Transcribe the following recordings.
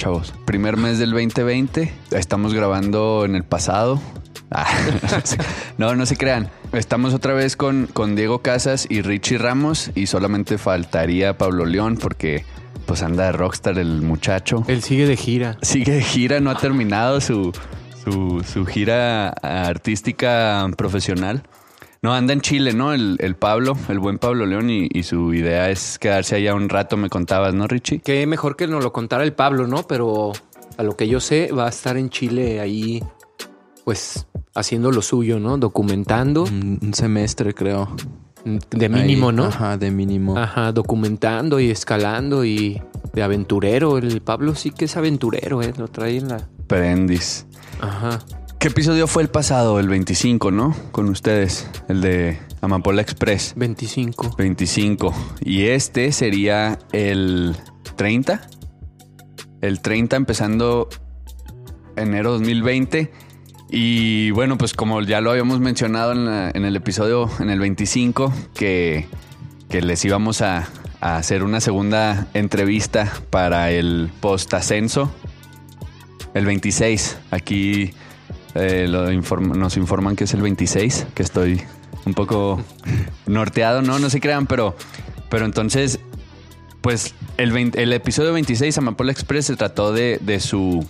Chavos? Primer mes del 2020. Estamos grabando en el pasado. Ah, no, no se crean. Estamos otra vez con, con Diego Casas y Richie Ramos y solamente faltaría Pablo León porque pues anda de rockstar el muchacho. Él sigue de gira. Sigue de gira, no ha terminado su, su, su gira artística profesional. No, anda en Chile, ¿no? El, el Pablo, el buen Pablo León, y, y, su idea es quedarse allá un rato, me contabas, ¿no, Richie? Que mejor que nos lo contara el Pablo, ¿no? Pero a lo que yo sé, va a estar en Chile ahí, pues, haciendo lo suyo, ¿no? Documentando. Un, un semestre, creo. De mínimo, Ahí, ¿no? Ajá, de mínimo. Ajá, documentando y escalando y de aventurero. El Pablo sí que es aventurero, ¿eh? Lo trae en la... Prendis. Ajá. ¿Qué episodio fue el pasado? El 25, ¿no? Con ustedes. El de Amapola Express. 25. 25. Y este sería el 30. El 30 empezando enero 2020. Y bueno, pues como ya lo habíamos mencionado en, la- en el episodio, en el 25, que, que les íbamos a, a hacer una segunda entrevista para el post-ascenso. El 26. Aquí eh, lo nos informan que es el 26, que estoy un poco norteado, ¿no? No se crean, pero, pero entonces, pues el, 20 el episodio 26, Amapola Express, se trató de, de su,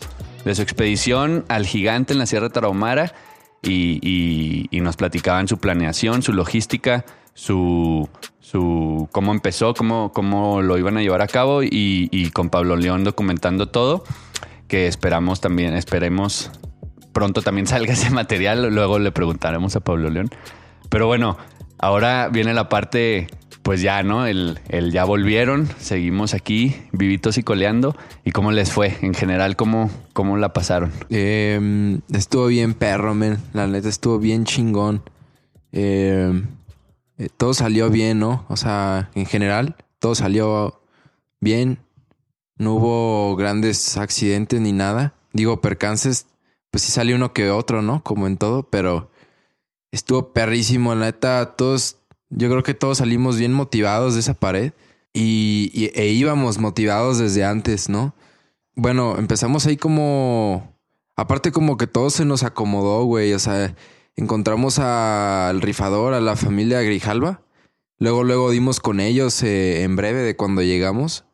de su expedición al gigante en la Sierra Tarahumara y, y- y nos platicaban su planeación, su logística, su, su cómo empezó, cómo, cómo lo iban a llevar a cabo y, y con Pablo León documentando todo, que esperamos también, esperemos pronto también salga ese material, luego le preguntaremos a Pablo León. Pero bueno, ahora viene la parte, pues ya, ¿no? El, el ya volvieron, seguimos aquí, vivitos y coleando. ¿Y cómo les fue en general? ¿Cómo, cómo la pasaron? Eh, estuvo bien perro, men. La neta estuvo bien chingón. Eh, eh, todo salió bien, ¿no? O sea, en general, todo salió bien. No hubo grandes accidentes ni nada. Digo, percances, pues sí salió uno que otro, ¿no? Como en todo, pero estuvo perrísimo. La neta, todos, yo creo que todos salimos bien motivados de esa pared. Y, e íbamos motivados desde antes, ¿no? Bueno, empezamos ahí como. Aparte, como que todo se nos acomodó, güey. O sea, encontramos al rifador, a la familia Grijalva. Luego, luego dimos con ellos eh, en breve de cuando llegamos.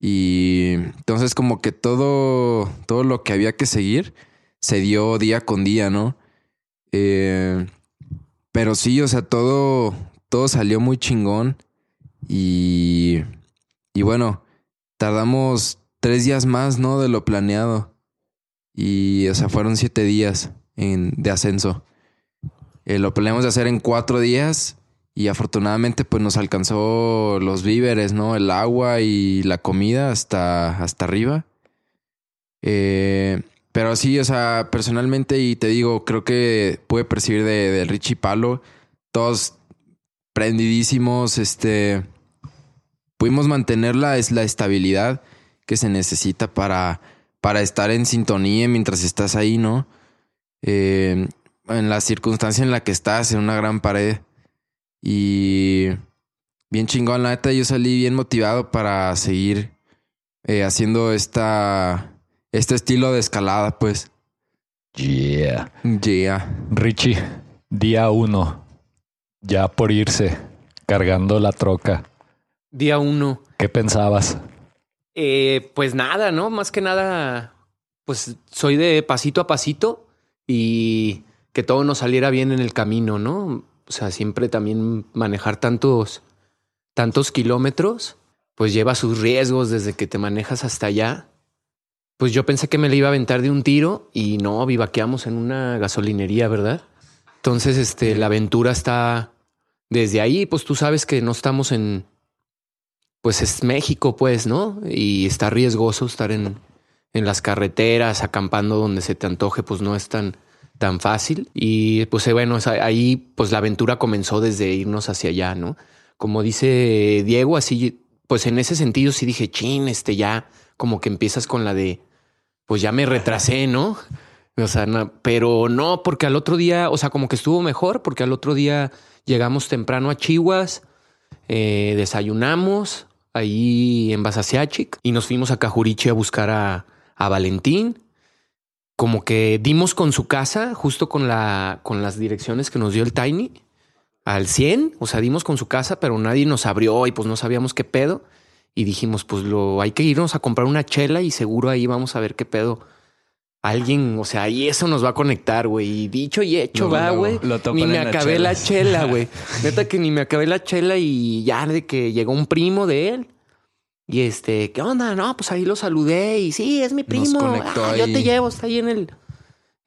Y entonces, como que todo, todo lo que había que seguir se dio día con día, ¿no? Eh, pero sí, o sea, todo, todo salió muy chingón. Y, y bueno, tardamos tres días más, ¿no? De lo planeado. Y, o sea, fueron siete días en, de ascenso. Eh, lo planeamos de hacer en cuatro días y afortunadamente pues nos alcanzó los víveres, ¿no? El agua y la comida hasta, hasta arriba. Eh, pero sí, o sea, personalmente y te digo, creo que pude percibir de, de Richie Palo, todos prendidísimos, este, pudimos mantener la, la estabilidad que se necesita para, para estar en sintonía mientras estás ahí, ¿no? Eh, en la circunstancia en la que estás, en una gran pared. Y bien chingón, la neta, yo salí bien motivado para seguir eh, haciendo esta, este estilo de escalada, pues. Yeah. Yeah. Richie, día uno. Ya por irse, cargando la troca. Día uno. ¿Qué pensabas? Eh, pues nada, ¿no? Más que nada, pues soy de pasito a pasito y que todo nos saliera bien en el camino, ¿no? O sea, siempre también manejar tantos, tantos kilómetros, pues lleva sus riesgos desde que te manejas hasta allá. Pues yo pensé que me le iba a aventar de un tiro y no, vivaqueamos en una gasolinería, ¿verdad? Entonces, este, la aventura está desde ahí, pues tú sabes que no estamos en, pues es México, pues, ¿no? Y está riesgoso estar en, en las carreteras, acampando donde se te antoje, pues no es tan, tan fácil. Y pues eh, bueno, ahí pues la aventura comenzó desde irnos hacia allá, ¿no? Como dice Diego, así, pues en ese sentido sí dije, chin, este ya, como que empiezas con la de, pues ya me retrasé, ¿no? O sea, pero no, porque al otro día, o sea, como que estuvo mejor, porque al otro día llegamos temprano a Chihuas, eh, desayunamos ahí en Basasiachic y nos fuimos a Cajurichi a buscar a, a Valentín. Como que dimos con su casa, justo con, la, con las direcciones que nos dio el Tiny, al 100, o sea, dimos con su casa, pero nadie nos abrió y pues no sabíamos qué pedo. Y dijimos, pues lo hay que irnos a comprar una chela y seguro ahí vamos a ver qué pedo alguien, o sea, y eso nos va a conectar, güey. Y dicho y hecho, va, güey. Ni me acabé la chela, güey. Neta que ni me acabé la chela y ya de que llegó un primo de él. Y este, ¿qué onda? No, pues ahí lo saludé y sí, es mi primo. Ah, yo te llevo, está ahí en el,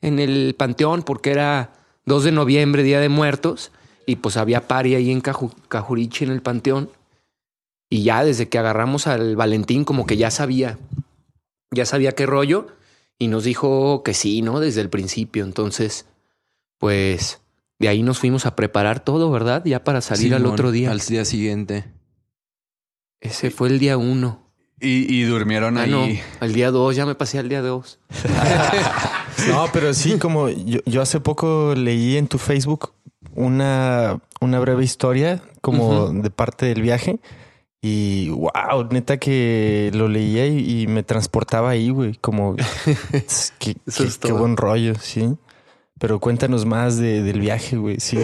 en el panteón porque era 2 de noviembre, Día de Muertos. Y pues había pari ahí en Cajurichi en el panteón. Y ya desde que agarramos al Valentín, como que ya sabía, ya sabía qué rollo y nos dijo que sí, ¿no? Desde el principio. Entonces, pues de ahí nos fuimos a preparar todo, ¿verdad? Ya para salir al otro día. Al día siguiente. Ese fue el día uno. Y, durmieron ah, ahí. No, al día dos, ya me pasé al día dos. no, pero sí, como yo, yo, hace poco leí en tu Facebook una, una breve historia como de parte del viaje y wow, neta que lo leía y, me transportaba ahí, güey. Como qué, qué, buen rollo, sí. Pero cuéntanos más de, del viaje, güey. Sí,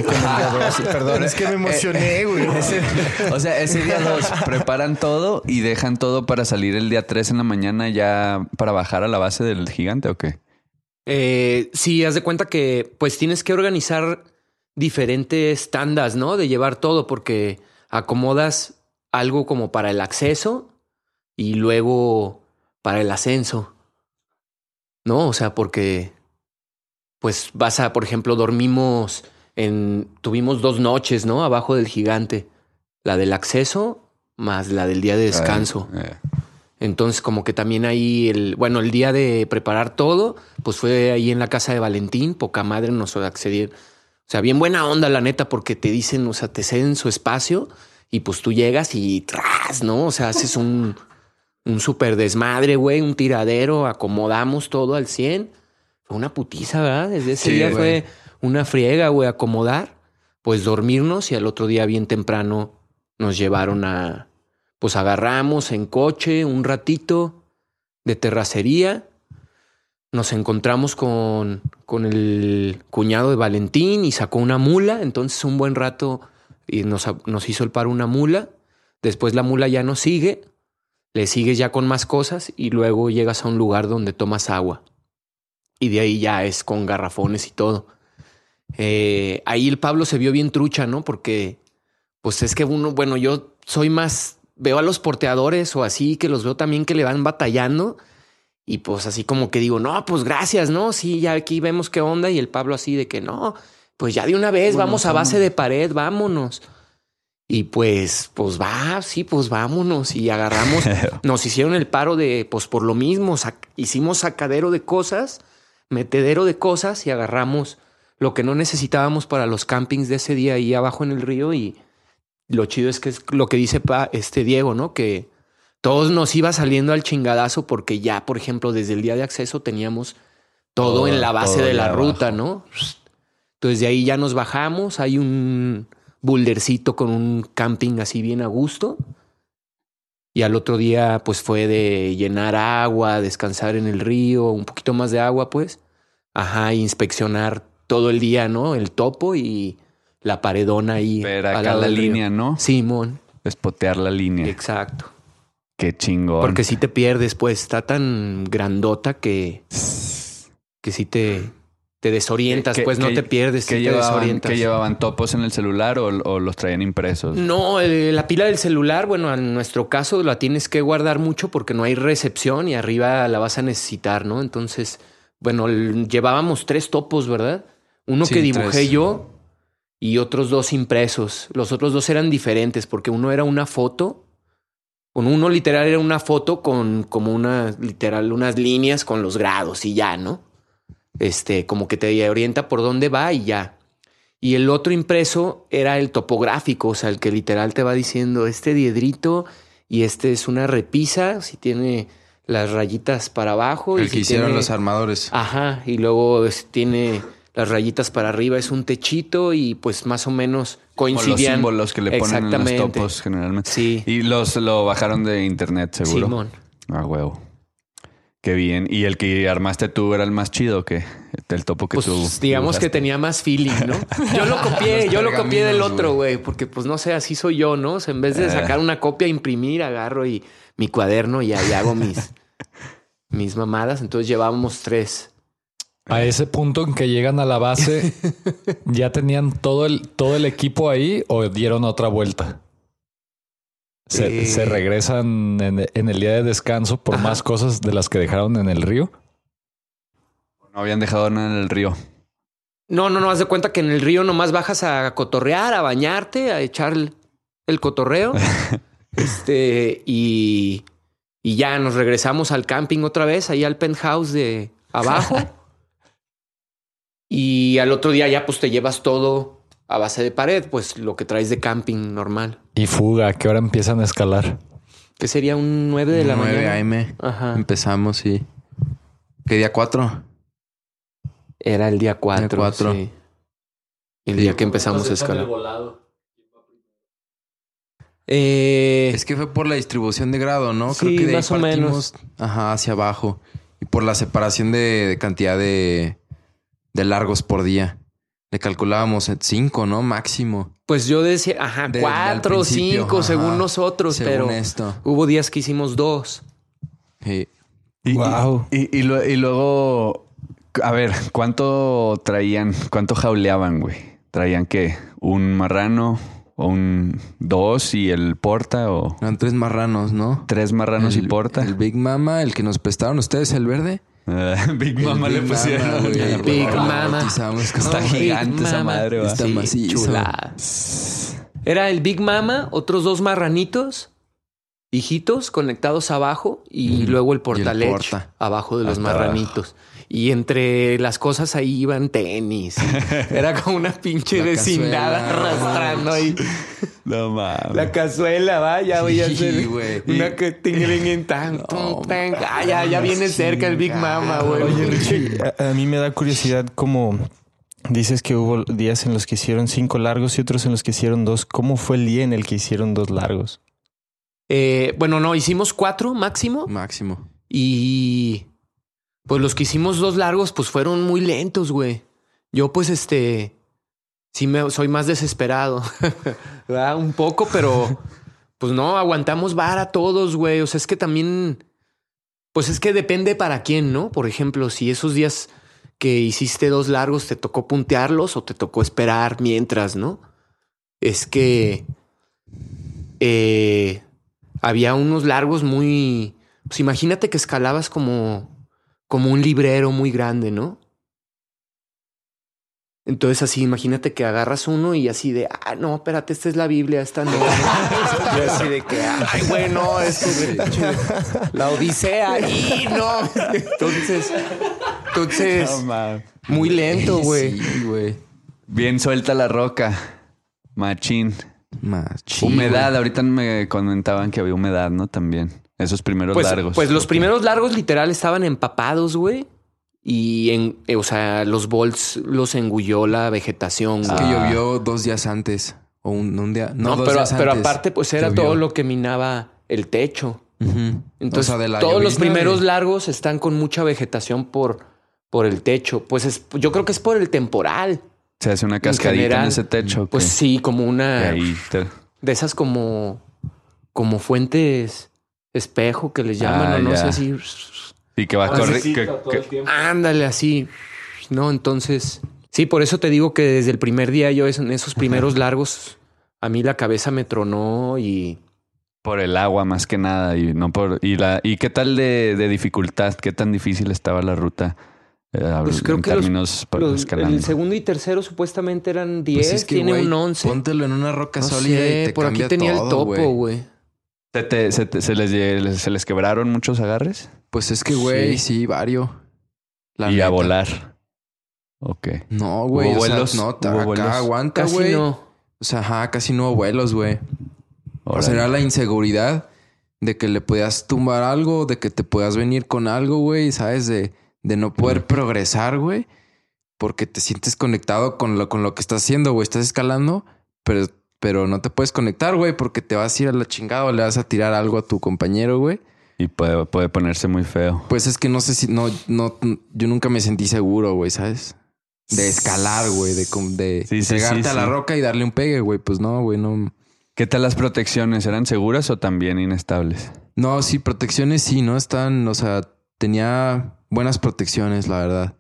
Perdón, es que me emocioné, güey. o sea, ese día dos preparan todo y dejan todo para salir el día 3 en la mañana ya para bajar a la base del gigante o qué? Eh, sí, haz de cuenta que pues tienes que organizar diferentes tandas, ¿no? De llevar todo porque acomodas algo como para el acceso y luego para el ascenso. ¿No? O sea, porque pues vas a, por ejemplo, dormimos en, tuvimos dos noches, ¿no? Abajo del gigante. La del acceso más la del día de descanso. Eh. Entonces, como que también ahí, el, bueno, el día de preparar todo, pues fue ahí en la casa de Valentín, poca madre nos accedieron. O sea, bien buena onda, la neta, porque te dicen, o sea, te ceden su espacio y pues tú llegas y tras, ¿no? O sea, haces un, un súper desmadre, güey, un tiradero, acomodamos todo al 100. Fue una putiza, ¿verdad? Desde ese día fue una friega, güey, acomodar, pues dormirnos y al otro día bien temprano nos llevaron a, pues agarramos en coche un ratito de terracería. Nos encontramos con, con el cuñado de Valentín y sacó una mula. Entonces, un buen rato y nos, nos hizo el paro una mula. Después la mula ya nos sigue, le sigues ya con más cosas y luego llegas a un lugar donde tomas agua. Y de ahí ya es con garrafones y todo. Eh, ahí el Pablo se vio bien trucha, ¿no? Porque, pues es que uno, bueno, yo soy más, veo a los porteadores o así, que los veo también que le van batallando. Y pues así como que digo, no, pues gracias, ¿no? Sí, ya aquí vemos qué onda. Y el Pablo así de que no, pues ya de una vez, vamos a base de pared, vámonos. Y pues, pues va, sí, pues vámonos y agarramos. Nos hicieron el paro de, pues por lo mismo, hicimos sacadero de cosas, metedero de cosas y agarramos lo que no necesitábamos para los campings de ese día ahí abajo en el río. Y lo chido es que es lo que dice este Diego, ¿no? Que todos nos iba saliendo al chingadazo porque ya, por ejemplo, desde el día de acceso teníamos todo, en la base de la ruta, ¿no? Entonces de ahí ya nos bajamos, hay un bouldercito con un camping así bien a gusto. Y al otro día pues fue de llenar agua, descansar en el río, un poquito más de agua pues. Ajá, inspeccionar todo el día, ¿no? El topo y la paredona ahí. Ver acá la línea, ¿no? Simón. Espotear la línea. Exacto. Qué chingón. Porque si te pierdes, pues está tan grandota que, que si te, te desorientas, ¿Qué- pues no te pierdes, ¿Qué sí te llevaban, desorientas. ¿Qué llevaban topos en el celular o, o los traían impresos? No, eh, la pila del celular, bueno, en nuestro caso la tienes que guardar mucho porque no hay recepción y arriba la vas a necesitar, ¿no? Entonces, bueno, llevábamos tres topos, ¿verdad? Uno Sí, que dibujé tres. yo y otros dos impresos. Los otros dos eran diferentes porque uno era una foto. Con uno literal era una foto con como una literal unas líneas con los grados y ya, ¿no? Este, como que te orienta por dónde va y ya. Y el otro impreso era el topográfico, o sea, el que literal te va diciendo este diedrito y este es una repisa, si tiene las rayitas para abajo. y El si que hicieron tiene- los armadores. Ajá, y luego es- tiene las rayitas para arriba, es un techito y pues más o menos Como los coincidían. símbolos que le ponen en los topos generalmente. Sí, Y los lo bajaron de internet, seguro. Simón. Ah, huevo. Qué bien. ¿Y el que armaste tú era el más chido que el topo que Pues tú? digamos que tenía más feeling, ¿no? Yo lo copié, yo lo copié del otro, güey, porque pues no sé, así soy yo, ¿no? O sea, en vez de Eh. sacar una copia, imprimir, agarro y mi cuaderno y ahí hago mis, mis mamadas. Entonces llevábamos tres. A ese punto en que llegan a la base, ¿ya tenían todo el, todo el equipo ahí o dieron otra vuelta? ¿Se, Eh. se regresan en, en el día de descanso por Ajá. más cosas de las que dejaron en el río? No habían dejado nada en el río. No, no, no, haz de cuenta que en el río nomás bajas a cotorrear, a bañarte, a echar el, el cotorreo. este, y, y ya nos regresamos al camping otra vez, ahí al penthouse de abajo. y al otro día ya pues te llevas todo a base de pared, pues lo que traes de camping normal. Y fuga, ¿a qué hora empiezan a escalar? Que sería un 9 de la 9 mañana. AM. Ajá. Empezamos, sí. ¿Qué día 4? Era el día 4. Día cuatro. El día que empezamos a escalar. Eh, Es que fue por la distribución de grado, ¿no? Sí, Creo que de ahí más o menos. partimos, Ajá, hacia abajo. Y por la separación de, de cantidad de, de largos por día. Le calculábamos 5, ¿no? Máximo. Pues yo decía, ajá, De- cuatro cinco ajá, según nosotros, según pero esto. hubo días que hicimos dos. Sí. Y, Wow. y, y lo- y luego, a ver, ¿cuánto traían? ¿Cuánto jauleaban, güey? ¿Traían qué? ¿Un marrano? ¿O un dos y el porta? ¿O Eran tres marranos, ¿no? tres marranos el, y porta? El Big Mama, el que nos prestaron ustedes, el verde. Big Mama le Big pusieron. Mama, Big Mama. Está gigante Big esa madre. Está macizo. chulada. Era el Big Mama, otros dos marranitos, hijitos conectados abajo y luego el Y el portalech porta. abajo de los Hasta marranitos. Y entre las cosas ahí iban tenis. Era como una pinche cazuela. arrastrando ahí. No mames. La cazuela, va, ya voy a Sí, hacer güey. una que tingling en tan, No, tan, ah, ya, ya viene cerca el Big Mama, güey. Oye, Richie, a, a mí me da curiosidad como dices que hubo días en los que hicieron cinco largos y otros en los que hicieron dos. ¿Cómo fue el día en el que hicieron dos largos? Eh, bueno, no, hicimos cuatro máximo Máximo. y pues los que hicimos dos largos pues fueron muy lentos, güey. Yo pues este, sí me soy más desesperado. Un poco, pero pues no, aguantamos vara todos, güey. O sea, es que también, pues es que depende para quién, ¿no? Por ejemplo, si esos días que hiciste dos largos te tocó puntearlos o te tocó esperar mientras, ¿no? Es que eh, había unos largos muy... Pues imagínate que escalabas como, como un librero muy grande, ¿no? Entonces así, imagínate que agarras uno y así de, ah, no, espérate, esta es la Biblia, esta no. y así de que, ay, bueno, es la Odisea y no. Entonces, entonces, No muy lento, güey. Sí, güey. Bien suelta la roca. Machín. Chido. humedad. Ahorita me comentaban que había humedad, ¿no? También. Esos primeros Pues, largos. pues los primeros largos literal estaban empapados, güey. Y en, eh, o sea, los bolts los engulló la vegetación. Es que Ah. llovió dos días antes. O un, un día. No, No, dos pero, días pero antes aparte, pues era llovió. todo lo que minaba el techo. Entonces, O sea, de la todos los primeros de- largos están con mucha vegetación por, por el techo. Pues es, yo creo que es por el temporal. Se hace una cascadita en, general, ese techo. Pues sí, como una de esas como, como fuentes espejo que les llaman, Ah, o no ya. sé si. Y que va a correr. que- que- Ándale así. No, entonces. Sí, por eso te digo que desde el primer día yo en esos primeros largos, a mí la cabeza me tronó y. por el agua más que nada. Y no por. Y la. ¿Y qué tal de, de dificultad? ¿Qué tan difícil estaba la ruta? eh, Pues creo en que los- términos pa- Los- escalando? el segundo y tercero supuestamente eran 10, Pues es que, tiene un 11. Póntelo en una roca No sólida sé, y te por aquí tenía todo, el topo, güey. ¿Se, te- se te- se les, se les quebraron muchos agarres? Pues es que, güey, Sí. sí, varios. Y a volar. Ok. No, güey. ¿Hubo o sea, vuelos? no, ¿Hubo acá vuelos? aguanta, Casi güey. no. O sea, ajá, casi no hubo vuelos, güey. O sea, era la inseguridad de que le podías tumbar algo, de que te puedas venir con algo, güey, ¿sabes? De, de no poder progresar, güey. Porque te sientes conectado con lo, con lo que estás haciendo, güey. Estás escalando, pero, pero no te puedes conectar, güey, porque te vas a ir a la chingada o le vas a tirar algo a tu compañero, güey. Y puede, puede ponerse muy feo. Pues es que no sé si, no, no, yo nunca me sentí seguro, güey, ¿sabes? De escalar, güey, de, de Sí, sí, pegarte sí, a la roca y darle un pegue, güey. Pues no, güey, no. ¿Qué tal las protecciones? ¿Eran seguras o también inestables? No, sí, protecciones sí, ¿no? Están, o sea, tenía buenas protecciones, la verdad.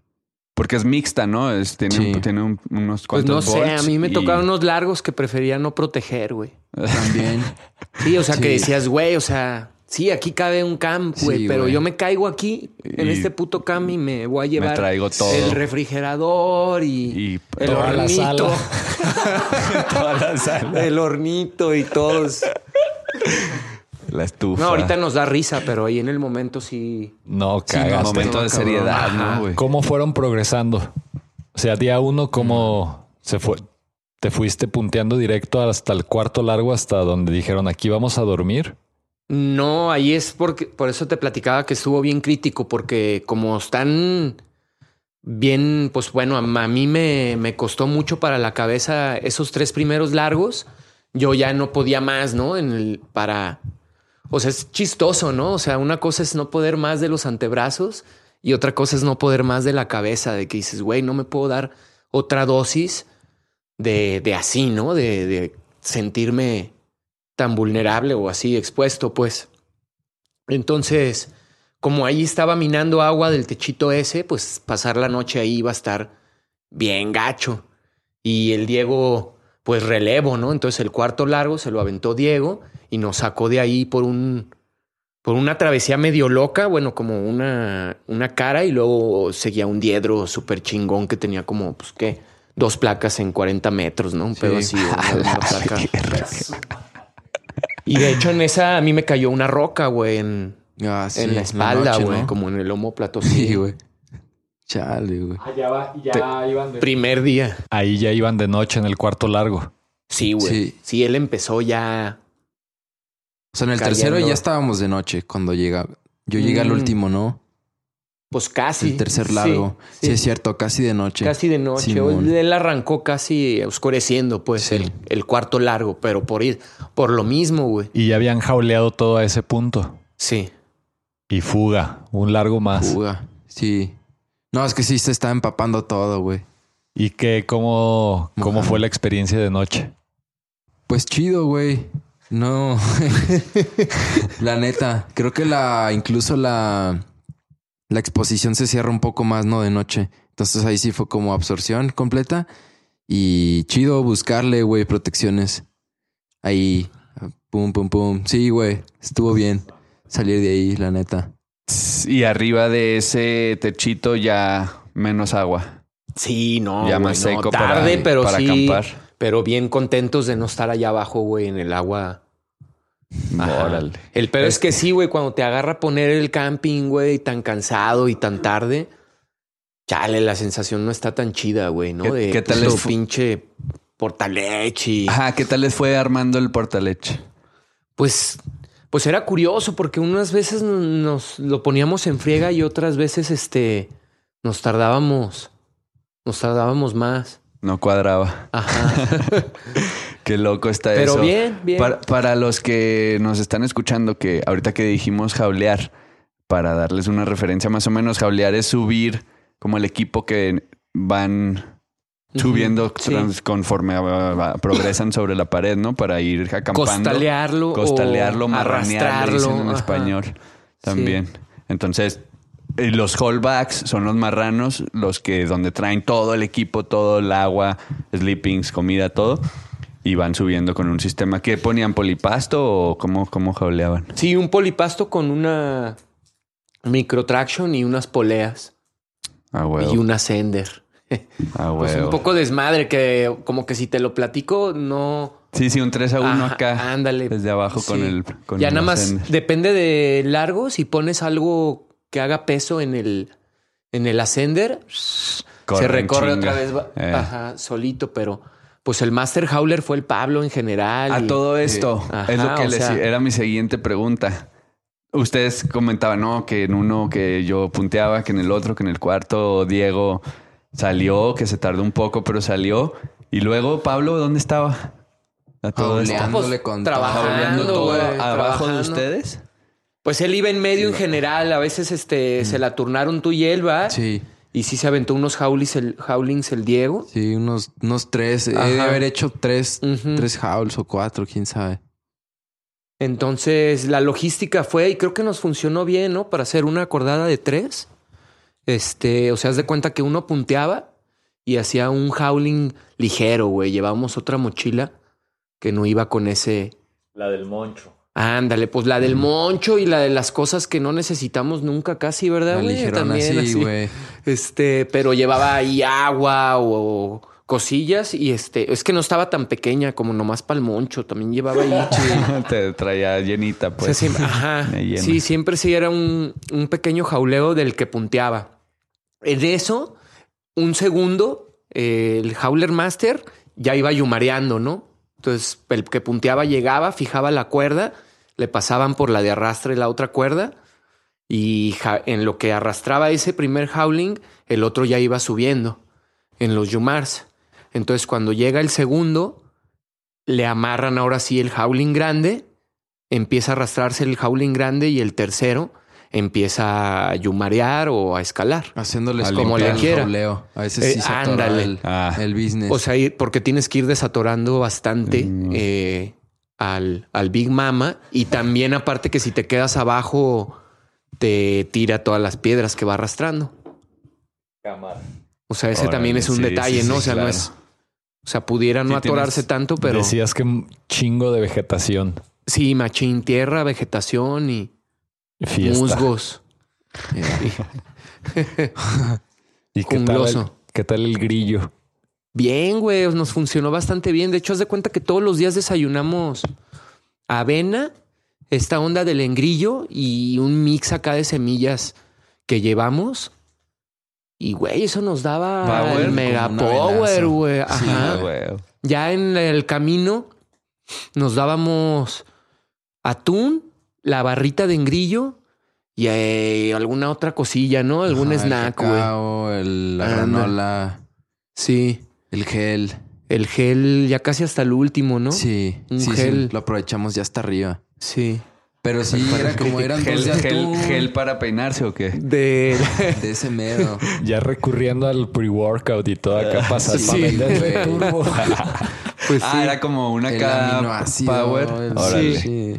Porque es mixta, ¿no? Es, tiene Sí. un- tiene un- unos Pues no cuantos sé, a mí me y- tocaron unos largos que prefería no proteger, güey. También. Sí, o sea, que decías, güey, o sea, sí, aquí cabe un camp, güey, Sí, pero güey. yo me caigo aquí en Y este puto camp y me voy a llevar traigo todo. el refrigerador y, Y el toda la hornito, sala. toda la sala. el hornito y todos. La estufa. No, ahorita nos da risa, pero ahí en el momento sí. No, Sí, no, cagaste. momento de cabrón. seriedad, Ajá. ¿no, güey? ¿Cómo fueron progresando? O sea, día uno, ¿cómo se fue? ¿Te fuiste punteando directo hasta el cuarto largo, hasta donde dijeron aquí vamos a dormir? No, ahí es porque por eso te platicaba que estuvo bien crítico, porque como están bien, pues bueno, a, a mí me, me costó mucho para la cabeza esos tres primeros largos. Yo ya no podía más, ¿no? En el para. O sea, es chistoso, ¿no? O sea, una cosa es no poder más de los antebrazos y otra cosa es no poder más de la cabeza, de que dices, güey, no me puedo dar otra dosis de, de así, ¿no? De, de sentirme tan vulnerable o así expuesto, pues. Entonces, como ahí estaba minando agua del techito ese, pues pasar la noche ahí iba a estar bien gacho. Y el Diego, pues relevo, ¿no? Entonces el cuarto largo se lo aventó Diego y nos sacó de ahí por un por una travesía medio loca, bueno, como una, una cara y luego seguía un diedro súper chingón que tenía como, pues, ¿qué? Dos placas en 40 metros, ¿no? Un pedo así. una- una placa. Y de hecho en esa a mí me cayó una roca, güey, en, Ah, sí, en la espalda, güey, ¿no? como en el lomo Sí, güey. Chale, güey. ya, va, ya iban de... Primer día. Ahí ya iban de noche en el cuarto largo. Sí, güey. Sí. Sí. él empezó ya. O sea, en el Cayendo. tercero ya estábamos de noche cuando llega. Yo llegué al Mm. último, ¿no? Pues casi. El tercer Sí, largo. Sí, sí. es cierto, casi de noche. Casi de noche. Simón. Él arrancó casi oscureciendo, pues, Sí. el, el cuarto largo, pero por ir, por lo mismo, güey. Y ya habían jauleado todo a ese punto. Sí. Y fuga, un largo más. Fuga. Sí. No, es que sí se está empapando todo, güey. ¿Y qué, cómo, cómo fue la experiencia de noche? Pues chido, güey. No. la neta. Creo que la, incluso la, la exposición se cierra un poco más, ¿no? De noche. Entonces ahí sí fue como absorción completa. Y chido buscarle, güey, protecciones. Ahí. Pum, pum, pum. Sí, güey. Estuvo bien salir de ahí, la neta. Y arriba de ese techito ya menos agua. Sí, no. ya güey, más no, seco tarde, para, pero para sí. acampar. Pero bien contentos de no estar allá abajo, güey, en el agua. Órale. El pedo es que sí, güey, cuando te agarra a poner el camping, güey, tan cansado y tan tarde, chale, la sensación no está tan chida, güey, ¿no? ¿Qué- de qué tal puto les pinche portaleche y Ajá, ¿qué tal les fue armando el portaleche? pues pues era curioso porque unas veces nos lo poníamos en friega y otras veces este nos tardábamos nos tardábamos más. No cuadraba. Ajá. Qué loco está Pero eso. bien, bien. Para, para los que nos están escuchando, que ahorita que dijimos jaulear, para darles una referencia más o menos, jaulear es subir como el equipo que van subiendo Sí. trans- conforme progresan sobre la pared, ¿no? Para ir acampando. Costalearlo. Costalearlo, marranearlo, arrastrarlo. dicen en ajá. español también. Entonces, eh, los holdbacks son los marranos, los que donde traen todo el equipo, todo el agua, sleepings, comida, todo. Y van subiendo con un sistema que ponían polipasto o cómo, cómo jauleaban. Sí, un polipasto con una microtraction y unas poleas Ah, huevo. y una sender. Ah, Pues un poco desmadre que como que si te lo platico no... Sí, sí, un 3 a 1 Ajá, acá. Ándale. Desde abajo con el. Con ya el nada más ascender. depende de largo. Si pones algo que haga peso en el, en el ascender, se recorre chinga. otra vez Eh. ajá, solito, pero pues el Master Howler fue el Pablo en general. A y- todo esto, Ajá, es lo que les sea- era mi siguiente pregunta. Ustedes comentaban, no, que en uno que yo punteaba, que en el otro, que en el cuarto Diego salió, que se tardó un poco, pero salió. Y luego, Pablo, ¿dónde estaba? A todo con todo. trabajando, todo abajo de ustedes. Pues él iba en medio en general. A veces este, se la turnaron tú y él, ¿va? Sí, Y sí se aventó unos howlings el, howlings el Diego. sí, unos, unos tres. He de Ajá. haber hecho tres, Ujú. tres howls o cuatro, quién sabe. Entonces la logística fue y creo que nos funcionó bien, ¿no? Para hacer una acordada de tres. Este, o sea, haz de cuenta que uno punteaba y hacía un howling ligero, güey. Llevábamos otra mochila que no iba con ese. La del moncho. Ándale, pues la del moncho y la de las cosas que no necesitamos nunca casi, ¿verdad? La güey? También así, así. güey. Este, pero llevaba ahí agua o cosillas y este, es que no estaba tan pequeña como nomás para el moncho, también llevaba ahí. Te traía llenita, O sea, pues. siempre- ajá. Sí, siempre sí era un, un pequeño jauleo del que punteaba. De eso, un segundo, eh, el Howler Master ya iba yumareando, ¿no? Entonces, el que punteaba llegaba, fijaba la cuerda, le pasaban por la de arrastre la otra cuerda y en lo que arrastraba ese primer howling, el otro ya iba subiendo en los yumars. Entonces, cuando llega el segundo, le amarran ahora sí el howling grande empieza a arrastrarse el howling grande y el tercero empieza a yumarear o a escalar. Haciéndoles como le el quiera. jauleo. A veces Eh, sí se ándale. el, Ah. el business. O sea, ir- porque tienes que ir desatorando bastante Mm. eh, al, al Big Mama y también aparte que si te quedas abajo te tira todas las piedras que va arrastrando. Cámara. O sea, ese Órale, también es un sí, detalle, sí, ¿no? sí, o sea, claro. no es... O sea, pudiera no Sí, tienes- atorarse tanto, pero Decías que un chingo de vegetación. sí, machín, tierra, vegetación y Fiesta. musgos. ¿Y qué tal, el, qué tal el grillo? Bien, güey, nos funcionó bastante bien. De hecho, haz de cuenta que todos los días desayunamos avena, esta onda del engrillo y un mix acá de semillas que llevamos. Y, güey, eso nos daba Power, el mega power, güey. Ajá. güey. Ya en el camino nos dábamos atún, la barrita de engrillo y eh, alguna otra cosilla, ¿no? Algún Ajá, snack, El güey. cacao, el, la granola, Sí. el gel. El gel ya casi hasta el último, ¿no? Sí, Un sí, sí, gel. lo aprovechamos ya hasta arriba. Sí. Pero sí, era como eran Gel, dos de gel, gel para peinarse o qué? De de ese mero. Ya recurriendo al pre-workout y todo acá pasa Sí, güey. turbo. pues Ah, sí. era como una el power. el- Órale. Sí.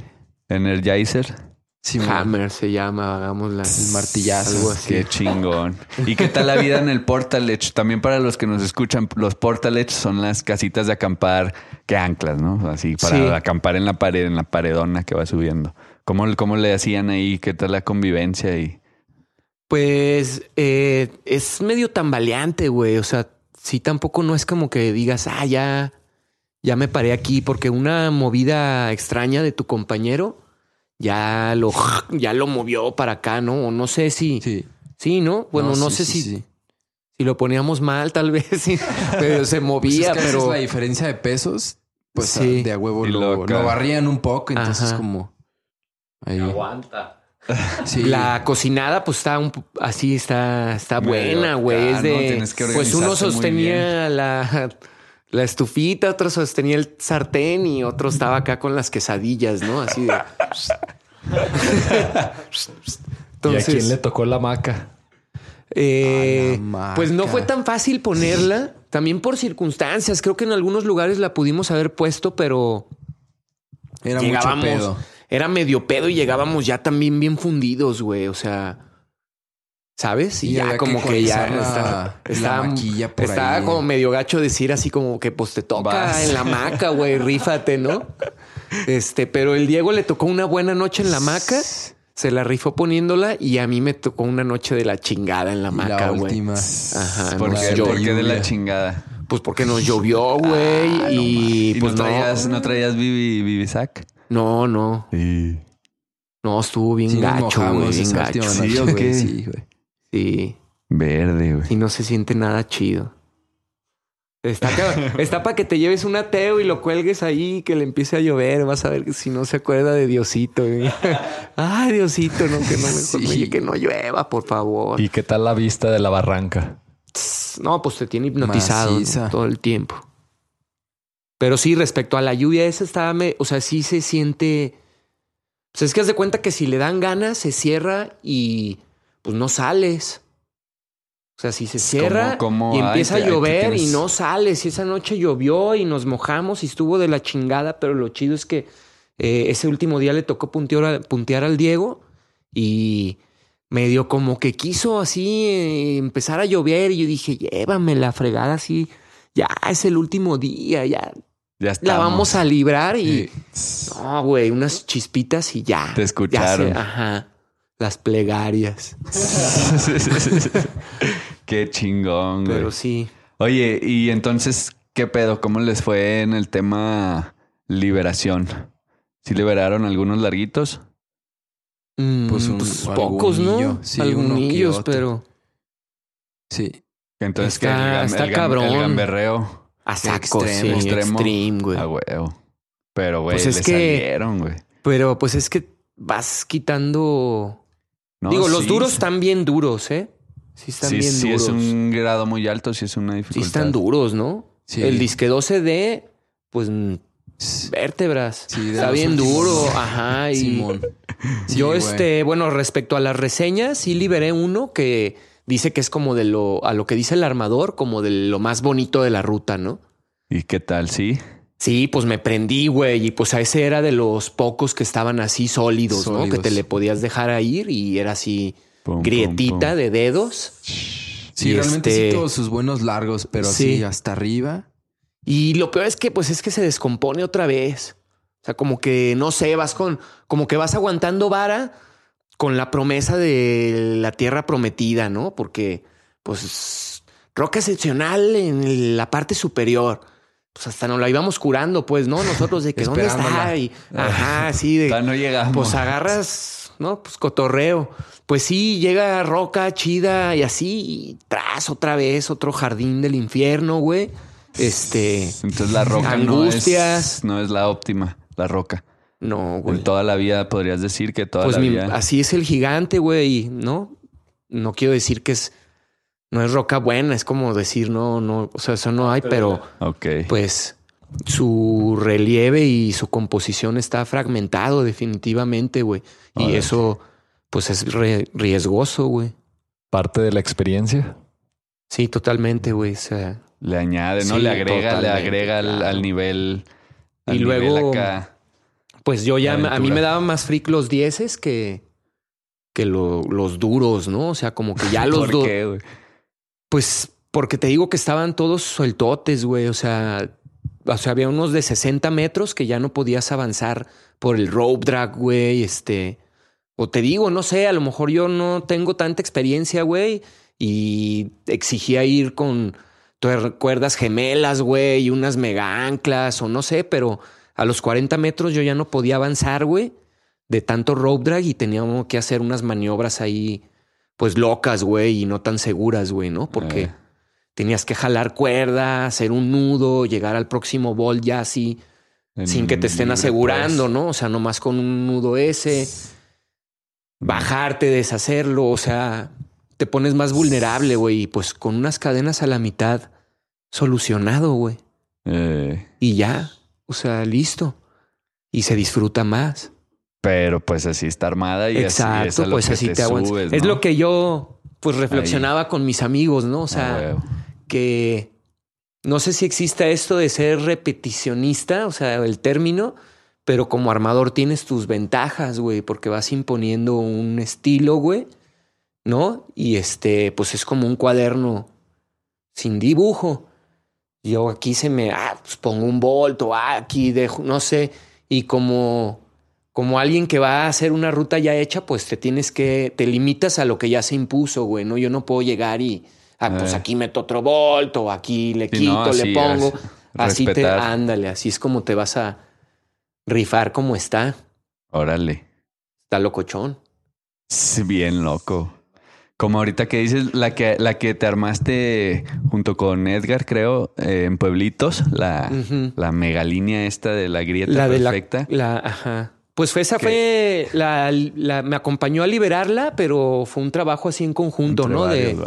Energizer. Sí, mo- Hammer se llama, hagamos la El martillazo. Algo así. Qué chingón. ¿Y qué tal la vida en el Portal Edge? También para los que nos escuchan, los Portal Edge son las casitas de acampar que anclas, ¿no? Así para Sí. acampar en la pared, en la paredona que va subiendo. ¿Cómo, cómo le hacían ahí? ¿Qué tal la convivencia? Y... Pues eh, es medio tambaleante, güey. O sea, sí tampoco no es como que digas, ah, ya, ya me paré aquí, porque una movida extraña de tu compañero ya lo, ya lo movió para acá, ¿no? O no sé si, sí, Sí. ¿no? Bueno, no, sí, sé sí, si, sí. si lo poníamos mal, tal vez, pero se Pues movía, es que a veces pero la diferencia de pesos, pues Sí. de a huevo lo, lo barrían un poco, entonces Ajá. como ahí. Aguanta. Sí. La cocinada, pues está un, así, está, está buena, güey. Es ¿no? de. Que pues uno sostenía la, la estufita, otro sostenía el sartén y otro estaba acá con las quesadillas, ¿no? Así de. ¿Y a quién le tocó la maca? eh, la pues no maca. fue tan fácil ponerla también por circunstancias. Creo que en algunos lugares la pudimos haber puesto, pero Era mucho llegábamos. pedo. Era medio pedo y llegábamos ya también bien fundidos, güey. O sea, ¿sabes? Y, Y ya como que que, ya la estaba, maquilla por estaba ahí. como medio gacho decir así como que pues te toca Vas. en la hamaca, güey, rífate, ¿no? Este, pero el Diego le tocó una buena noche en la hamaca, se la rifó poniéndola y a mí me tocó una noche de la chingada en la la güey. última. Ajá, ¿Por qué, llovió. por qué de la chingada? Pues porque nos llovió, güey, Ah, no y pues no no, traías, no traías Vivi, Vivisac? no, no, Sí. no, estuvo bien Sí, gacho, güey, bien gacho. última Sí, noche, ¿o güey? Sí, güey. Sí. Verde, güey. y no se siente nada chido. Está, está para que te lleves un ateo y lo cuelgues ahí y que le empiece a llover. Vas a ver si no se acuerda de Diosito. güey. Ay, Diosito, no, que no me Sí. que no llueva, por favor. ¿Y qué tal la vista de la barranca? No, pues te tiene hipnotizado todo el tiempo. Pero sí, respecto a la lluvia, esa estaba, me- o sea, sí se siente. O sea, es que haz de cuenta que si le dan ganas, se cierra y pues no sales. O sea, si se cierra y empieza a llover y no sales. Y esa noche llovió y nos mojamos y estuvo de la chingada, pero lo chido es que eh, ese último día le tocó puntear, al Diego y medio como que quiso así eh, empezar a llover y yo dije, llévame la fregada así, ya es el último día, ya Ya la vamos a librar y Sí. no, güey, unas chispitas y ya. Te escucharon. Ya se- ajá. Las plegarias. Qué chingón, güey. Pero sí. Oye, y entonces, ¿qué pedo? ¿Cómo les fue en el tema liberación? ¿Sí liberaron algunos larguitos? Mm, Pues pues, un- pocos, algunillo. ¿no? Sí, otro. pero Sí. Entonces, Está- que el, está el cabrón. el gamberreo a saco, Extremo, sí, extremo. extreme, güey. a huevo. Pero, güey, Pues es le que- salieron, güey. Pero pues es que vas quitando. No, Digo, los sí, duros sí. están bien duros, ¿eh? Sí están Sí, bien sí duros. es un grado muy alto, sí es una Sí dificultad. están duros, ¿no? Sí. El disque 12D, pues mm, vértebras. Sí, de Está bien últimos, duro. Ajá. Y Simón. Sí, yo, güey. este, bueno, respecto a las reseñas, sí liberé uno que dice que es como de lo, a lo que dice el armador, como de lo más bonito de la ruta, ¿no? ¿Y qué tal? Sí. Sí, pues me prendí, güey, y pues a ese era de los pocos que estaban así sólidos, ¿no? Que te le podías dejar a ir y era así Pum, grietita pum. de dedos. Sí, Y realmente este- sí tuvo sus buenos largos, pero Sí. así hasta arriba. Y lo peor es que, pues, es que se descompone otra vez. O sea, como que, no sé, vas con, como que vas aguantando vara con la promesa de la tierra prometida, ¿no? Porque, pues, roca excepcional en la parte superior. Pues hasta nos la íbamos curando, pues, ¿no? Nosotros de que dónde está. Y, ajá, sí, de, no llegamos. pues agarras, ¿no? Pues cotorreo. Pues sí, llega roca chida y así, y tras otra vez otro jardín del infierno, güey. Este, Entonces la roca no Angustias. es, no es la óptima, la roca. no, güey. En toda la vida podrías decir que toda Pues la mi- vida. así es el gigante, güey, ¿no? No quiero decir que es, no es roca buena, es como decir, no, no, o sea, eso no hay, pero Ok. pues su relieve y su composición está fragmentado definitivamente, güey. Y eso, pues es re- riesgoso, güey. Parte de la experiencia. Sí, totalmente, güey. O sea, le añade, ¿no? Sí, le agrega, le agrega al, nivel. Y luego- nivel acá. pues yo ya, a mí me daban más freak los dieces que, que lo- los duros, ¿no? O sea, como que ya los ¿Por dos. qué, güey? Pues porque te digo que estaban todos sueltotes, güey. O sea, o sea, había unos de 60 metros que ya no podías avanzar por el rope drag, güey. Este, o te digo, no sé, a lo mejor yo no tengo tanta experiencia, güey, y exigía ir con cuerdas gemelas, güey, y unas mega anclas, o no sé, pero a los 40 metros yo ya no podía avanzar, güey, de tanto rope drag y teníamos que hacer unas maniobras ahí, pues locas, güey, y no tan seguras, güey, ¿no? Porque Eh. tenías que jalar cuerda, hacer un nudo, llegar al próximo bol ya así, En sin que te estén asegurando. ¿no? O sea, nomás con un nudo ese, bajarte, deshacerlo, o sea, te pones más vulnerable, güey, y pues con unas cadenas a la mitad, solucionado, güey, Eh, y ya, o sea, listo, y se disfruta más. Pero pues así está armada y así es Exacto, pues que así te, subes, Es lo que yo, pues, reflexionaba con mis amigos, ¿no? O sea, Ah, que no sé si exista esto de ser repeticionista, o sea, el término, pero como armador tienes tus ventajas, güey, porque vas imponiendo un estilo, güey, ¿no? Y este, pues es como un cuaderno sin dibujo. Yo aquí se me, ah, pues pongo un volto, ah, aquí dejo, no sé, y como como alguien que va a hacer una ruta ya hecha, pues te tienes que, te limitas a lo que ya se impuso, güey, ¿no? Yo no puedo llegar y, ah, pues Eh. aquí meto otro volto, aquí le Sí, quito, no, le pongo. Así te, ándale, así es como te vas a rifar como está. Órale. Está locochón. Bien loco. Como ahorita que dices, la que, la que te armaste junto con Edgar, creo, eh, en Pueblitos, la, Ujú. la megalínea esta de la grieta La de la, perfecta. la- ajá. Pues fue esa fue la, la- me acompañó a liberarla, pero fue un trabajo así en conjunto, Entre ¿no? varios,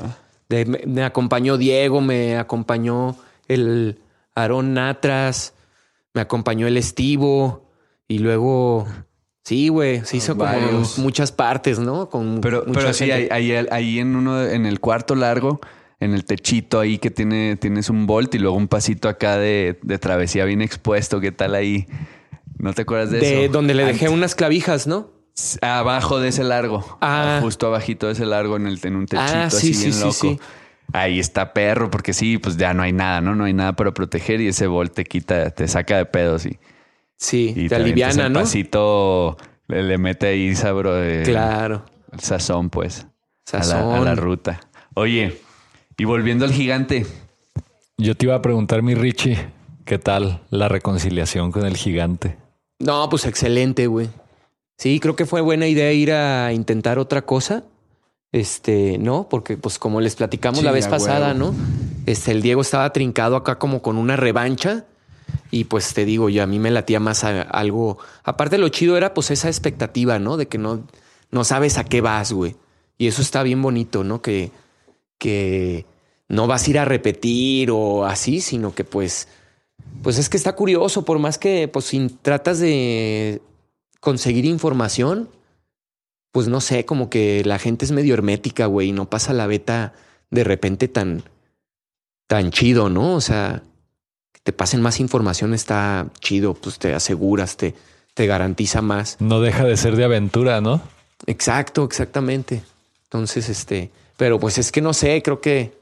de, me, acompañó Diego, me acompañó el Aarón Natras, me acompañó el Estivo y luego sí, güey, se hizo como muchas partes, ¿no? Con Pero, pero sí, ahí, ahí, ahí en uno, en el cuarto largo, en el techito ahí que tiene, tienes un volt y luego un pasito acá de, de travesía bien expuesto. ¿Qué tal ahí? ¿No te acuerdas de, de eso? donde le dejé Antes- unas clavijas, ¿no? Abajo de ese largo. Ah. Justo abajito de ese largo en, el, en un techito Ah, sí, así sí, bien sí, loco. sí. Ahí está perro, porque sí, pues ya no hay nada, ¿no? No hay nada para proteger y ese volt te quita, te saca de pedos y, Sí, y te aliviana, el ¿no? pasito le, le mete ahí sabro de Claro. el sazón, pues. A la, Sazón. a la ruta. Oye, y volviendo al gigante, Yo te iba a preguntar, mi Richie, ¿qué tal la reconciliación con el gigante? No, pues excelente, güey. Sí, creo que fue buena idea ir a intentar otra cosa. Este, ¿no? Porque, pues, como les platicamos Sí, la vez pasada, huevo. ¿no? Este, el Diego estaba trincado acá como con una revancha. Y pues te digo, yo a mí me latía más a- algo. Aparte, lo chido era pues esa expectativa, ¿no? De que no, no sabes a qué vas, güey. Y eso está bien bonito, ¿no? Que, que no vas a ir a repetir o así, sino que pues, pues es que está curioso, por más que pues si tratas de conseguir información, pues no sé, como que la gente es medio hermética, güey, y no pasa la beta de repente tan, tan chido, ¿no? O sea, que te pasen más información está chido, pues te aseguras, te, te garantiza más. No deja de ser de aventura, ¿no? Exacto, exactamente. Entonces, este, pero pues es que no sé, creo que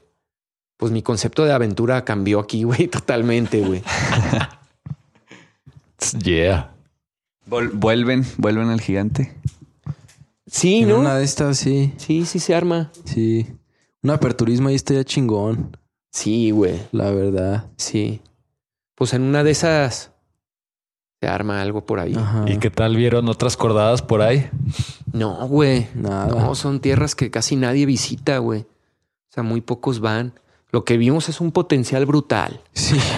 pues mi concepto de aventura cambió aquí, güey, totalmente, güey. Yeah. vol- vuelven, vuelven al gigante. Sí, En ¿no? una de estas, sí. Sí, sí se arma. Sí. Un aperturismo ahí estaría chingón, Sí, güey. la verdad. Sí. Pues en una de esas se arma algo por ahí. Ajá. ¿Y qué tal vieron otras cordadas por ahí? No, güey. Nada. No, son tierras que casi nadie visita, güey. O sea, muy pocos van. Lo que vimos es un potencial brutal. Sí.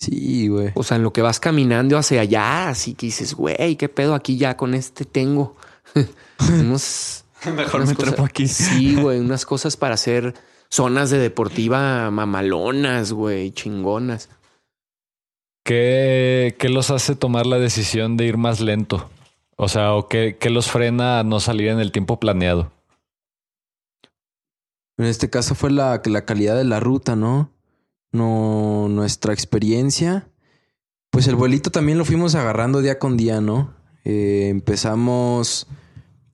Sí, güey. O sea, en lo que vas caminando hacia allá, así que dices, güey, qué pedo aquí ya con este tengo. Unos, Mejor me trepo aquí. Sí, güey, unas cosas para hacer zonas de deportiva mamalonas, güey, chingonas. ¿Qué, qué los hace tomar la decisión de ir más lento? O sea, ¿o qué, qué los frena a no salir en el tiempo planeado? En este caso fue la, la calidad de la ruta, ¿no? No, nuestra experiencia. Pues el vuelito también lo fuimos agarrando día con día, ¿no? Eh, empezamos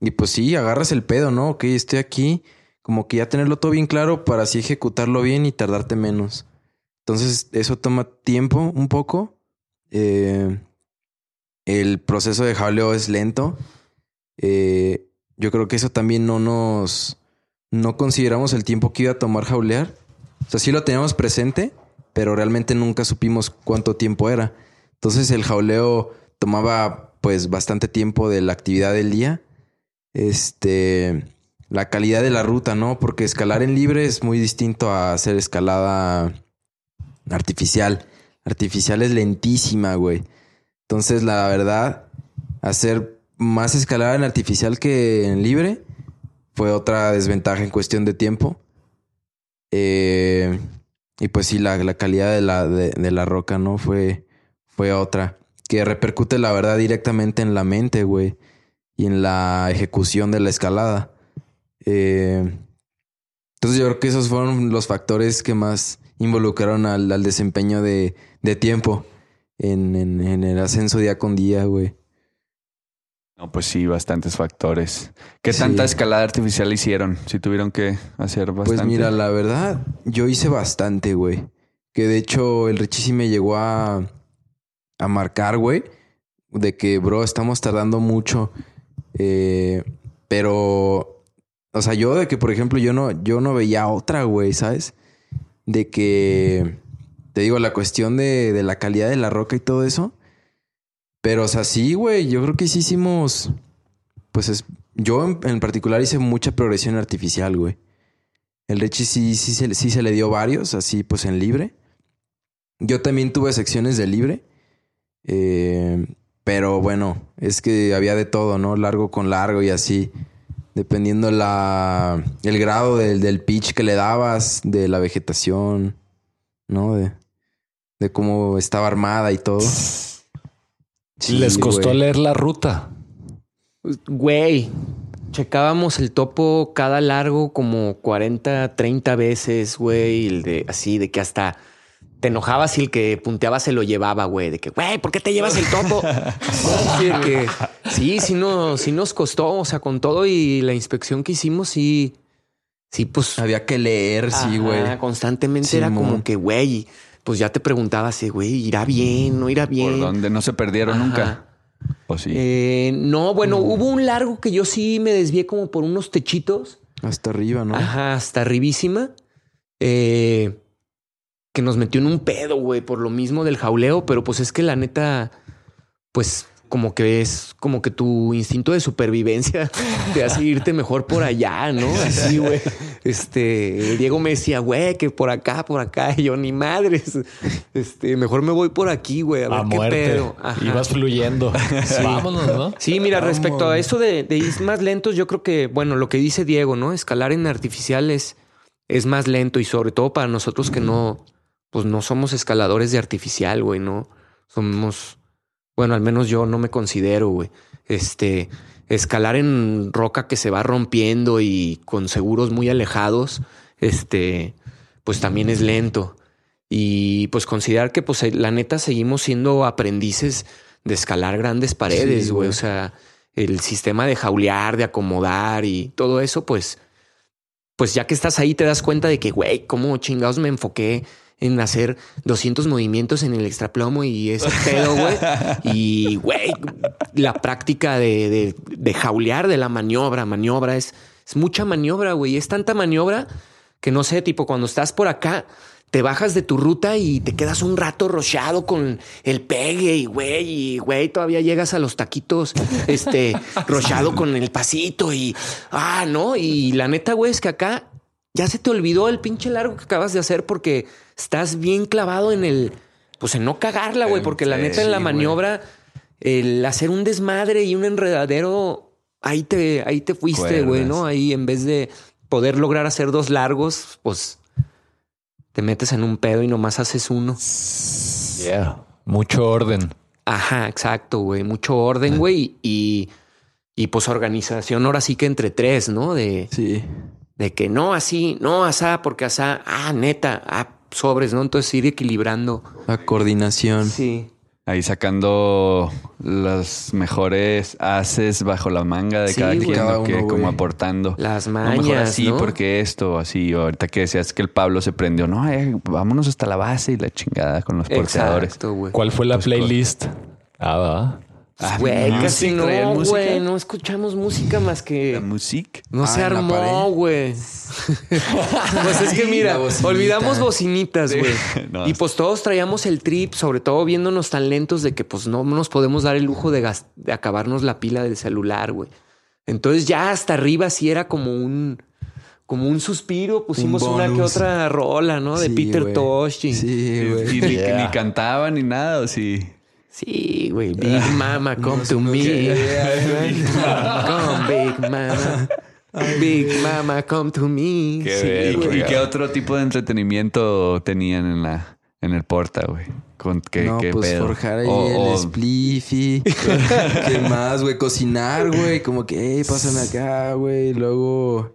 y pues sí, agarras el pedo, ¿no? Ok, estoy aquí, como que ya tenerlo todo bien claro para así ejecutarlo bien y tardarte menos. Entonces eso toma tiempo un poco. Eh, el proceso de jaleo es lento. Eh, yo creo que eso también no nos no consideramos el tiempo que iba a tomar jaulear. O sea, sí lo teníamos presente, pero realmente nunca supimos cuánto tiempo era. Entonces el jauleo tomaba pues bastante tiempo de la actividad del día. Este, la calidad de la ruta, ¿no? Porque escalar en libre es muy distinto a hacer escalada artificial. Artificial es lentísima, güey. Entonces, la verdad, hacer más escalada en artificial que en libre fue otra desventaja en cuestión de tiempo. Eh, y pues sí, la, la calidad de la, de, la roca, ¿no? Fue, fue otra. Que repercute, la verdad, directamente en la mente, güey. Y en la ejecución de la escalada. Eh, entonces yo creo que esos fueron los factores que más involucraron al, al desempeño de, de tiempo en, en, en el ascenso día con día, güey. No, pues sí, bastantes factores. ¿Qué Sí. tanta escalada artificial hicieron? Si tuvieron que hacer bastante. Pues mira, la verdad, yo hice bastante, güey. Que de hecho el Richie sí me llegó a, a marcar, güey. De que, bro, estamos tardando mucho. Eh, pero, o sea, yo de que, por ejemplo, yo no, yo no veía otra, güey, ¿sabes? De que, te digo, la cuestión de, de la calidad de la roca y todo eso. Pero, o sea, sí, güey, yo creo que sí hicimos, pues es, yo en, particular hice mucha progresión artificial, güey. El Richie sí, sí, se, sí se le dio varios, así pues en libre. Yo también tuve secciones de libre. Eh, pero bueno, es que había de todo, ¿no? Largo con largo y así. Dependiendo la, el grado del, del pitch que le dabas, de la vegetación, ¿no? De, de cómo estaba armada y todo. Sí, Les costó güey. leer la ruta. Güey, checábamos el topo cada largo como 40, 30 veces, güey. el de- Así de que hasta te enojabas si el que punteaba se lo llevaba, güey. De que, güey, ¿por qué te llevas el topo? Sí, que, sí, sí, no, sí nos costó. O sea, con todo y la inspección que hicimos, sí, sí, pues. Había que leer, sí, güey. Constantemente era como que, güey, pues ya te preguntabas, eh, güey, ¿irá bien? ¿No irá bien? Por donde no se perdieron Ajá. nunca. ¿O sí? Eh, no, bueno, Mm. hubo un largo que yo sí me desvié como por unos techitos. Hasta arriba, ¿no? Ajá, hasta arribísima. Eh, que nos metió en un pedo, güey, por lo mismo del jauleo, pero pues es que la neta, pues como que es como que tu instinto de supervivencia te hace irte mejor por allá, ¿no? Así, güey. Este, el Diego me decía, güey, que por acá, por acá, y yo ni madres. Este, mejor me voy por aquí, güey, a ver A qué muerte. pedo. Ajá. Ibas fluyendo. Vámonos, ¿no? Sí, mira, Vamos. respecto a eso de, de ir más lentos, yo creo que, bueno, lo que dice Diego, ¿no? Escalar en artificial es, es más lento y sobre todo para nosotros que no, pues no somos escaladores de artificial, güey, ¿no? Somos, bueno, al menos yo no me considero, güey. Este, escalar en roca que se va rompiendo y con seguros muy alejados, este, pues también es lento. Y pues considerar que, pues la neta, seguimos siendo aprendices de escalar grandes paredes, güey. O sea, el sistema de jaulear, de acomodar y todo eso, pues, pues ya que estás ahí te das cuenta de que, güey, cómo chingados me enfoqué en hacer 200 movimientos en el extraplomo y ese pedo, güey. Y, güey, la práctica de, de, de jaulear, de la maniobra, maniobra, es, es mucha maniobra, güey. Es tanta maniobra que no sé, tipo, cuando estás por acá, te bajas de tu ruta y te quedas un rato rocheado con el pegue y güey, y güey, todavía llegas a los taquitos, este, rocheado con el pasito y, ah, no, y la neta, güey, es que acá ya se te olvidó el pinche largo que acabas de hacer porque estás bien clavado en el, pues en no cagarla, güey, porque la Sí, neta en la maniobra, el hacer un desmadre y un enredadero, ahí te, ahí te fuiste, güey. ¿no? Ahí en vez de poder lograr hacer dos largos, pues te metes en un pedo y nomás haces uno. Yeah. Mucho orden. Ajá, exacto, güey. Mucho orden, güey. Y, y pues organización ahora sí que entre tres, ¿no? De, Sí. De que no así, no asá, porque asá, ah, neta, ah, sobres, ¿no? Entonces ir equilibrando. La coordinación. Sí. Ahí sacando los mejores haces bajo la manga de Sí, cada quien, Cada que como aportando. Las No, mejor mañas, así, ¿no? porque esto, así. Ahorita que decías que el Pablo se prendió, no, eh, vámonos hasta la base y la chingada con los porteadores. Exacto, güey. ¿Cuál fue la Pues, playlist? Ah, va. Ah, Güey, music, casi ¿traían no, música? güey. No escuchamos música más que... La music. No Ah, se armó, güey. pues es que mira, bocinita. olvidamos bocinitas, güey. No, y pues todos traíamos el trip, sobre todo viéndonos tan lentos de que pues no nos podemos dar el lujo de, gas- de acabarnos la pila del celular, güey. Entonces ya hasta arriba sí era como un como un suspiro, pusimos Un una que otra rola, ¿no? De Sí, Peter. Tosh. Sí, güey. y ni, Yeah. ni cantaban ni nada, ¿o sí? Sí, güey. Big Mama, come to me. Come, Big Mama. Big Mama, come to me. Qué Sí. ¿Y qué otro tipo de entretenimiento tenían en la en el porta, güey? ¿Con qué, no, qué pues pedo? forjar ahí el spliffy. ¿Qué más, güey? Cocinar, güey. Como que, hey, pásame acá, güey. Luego,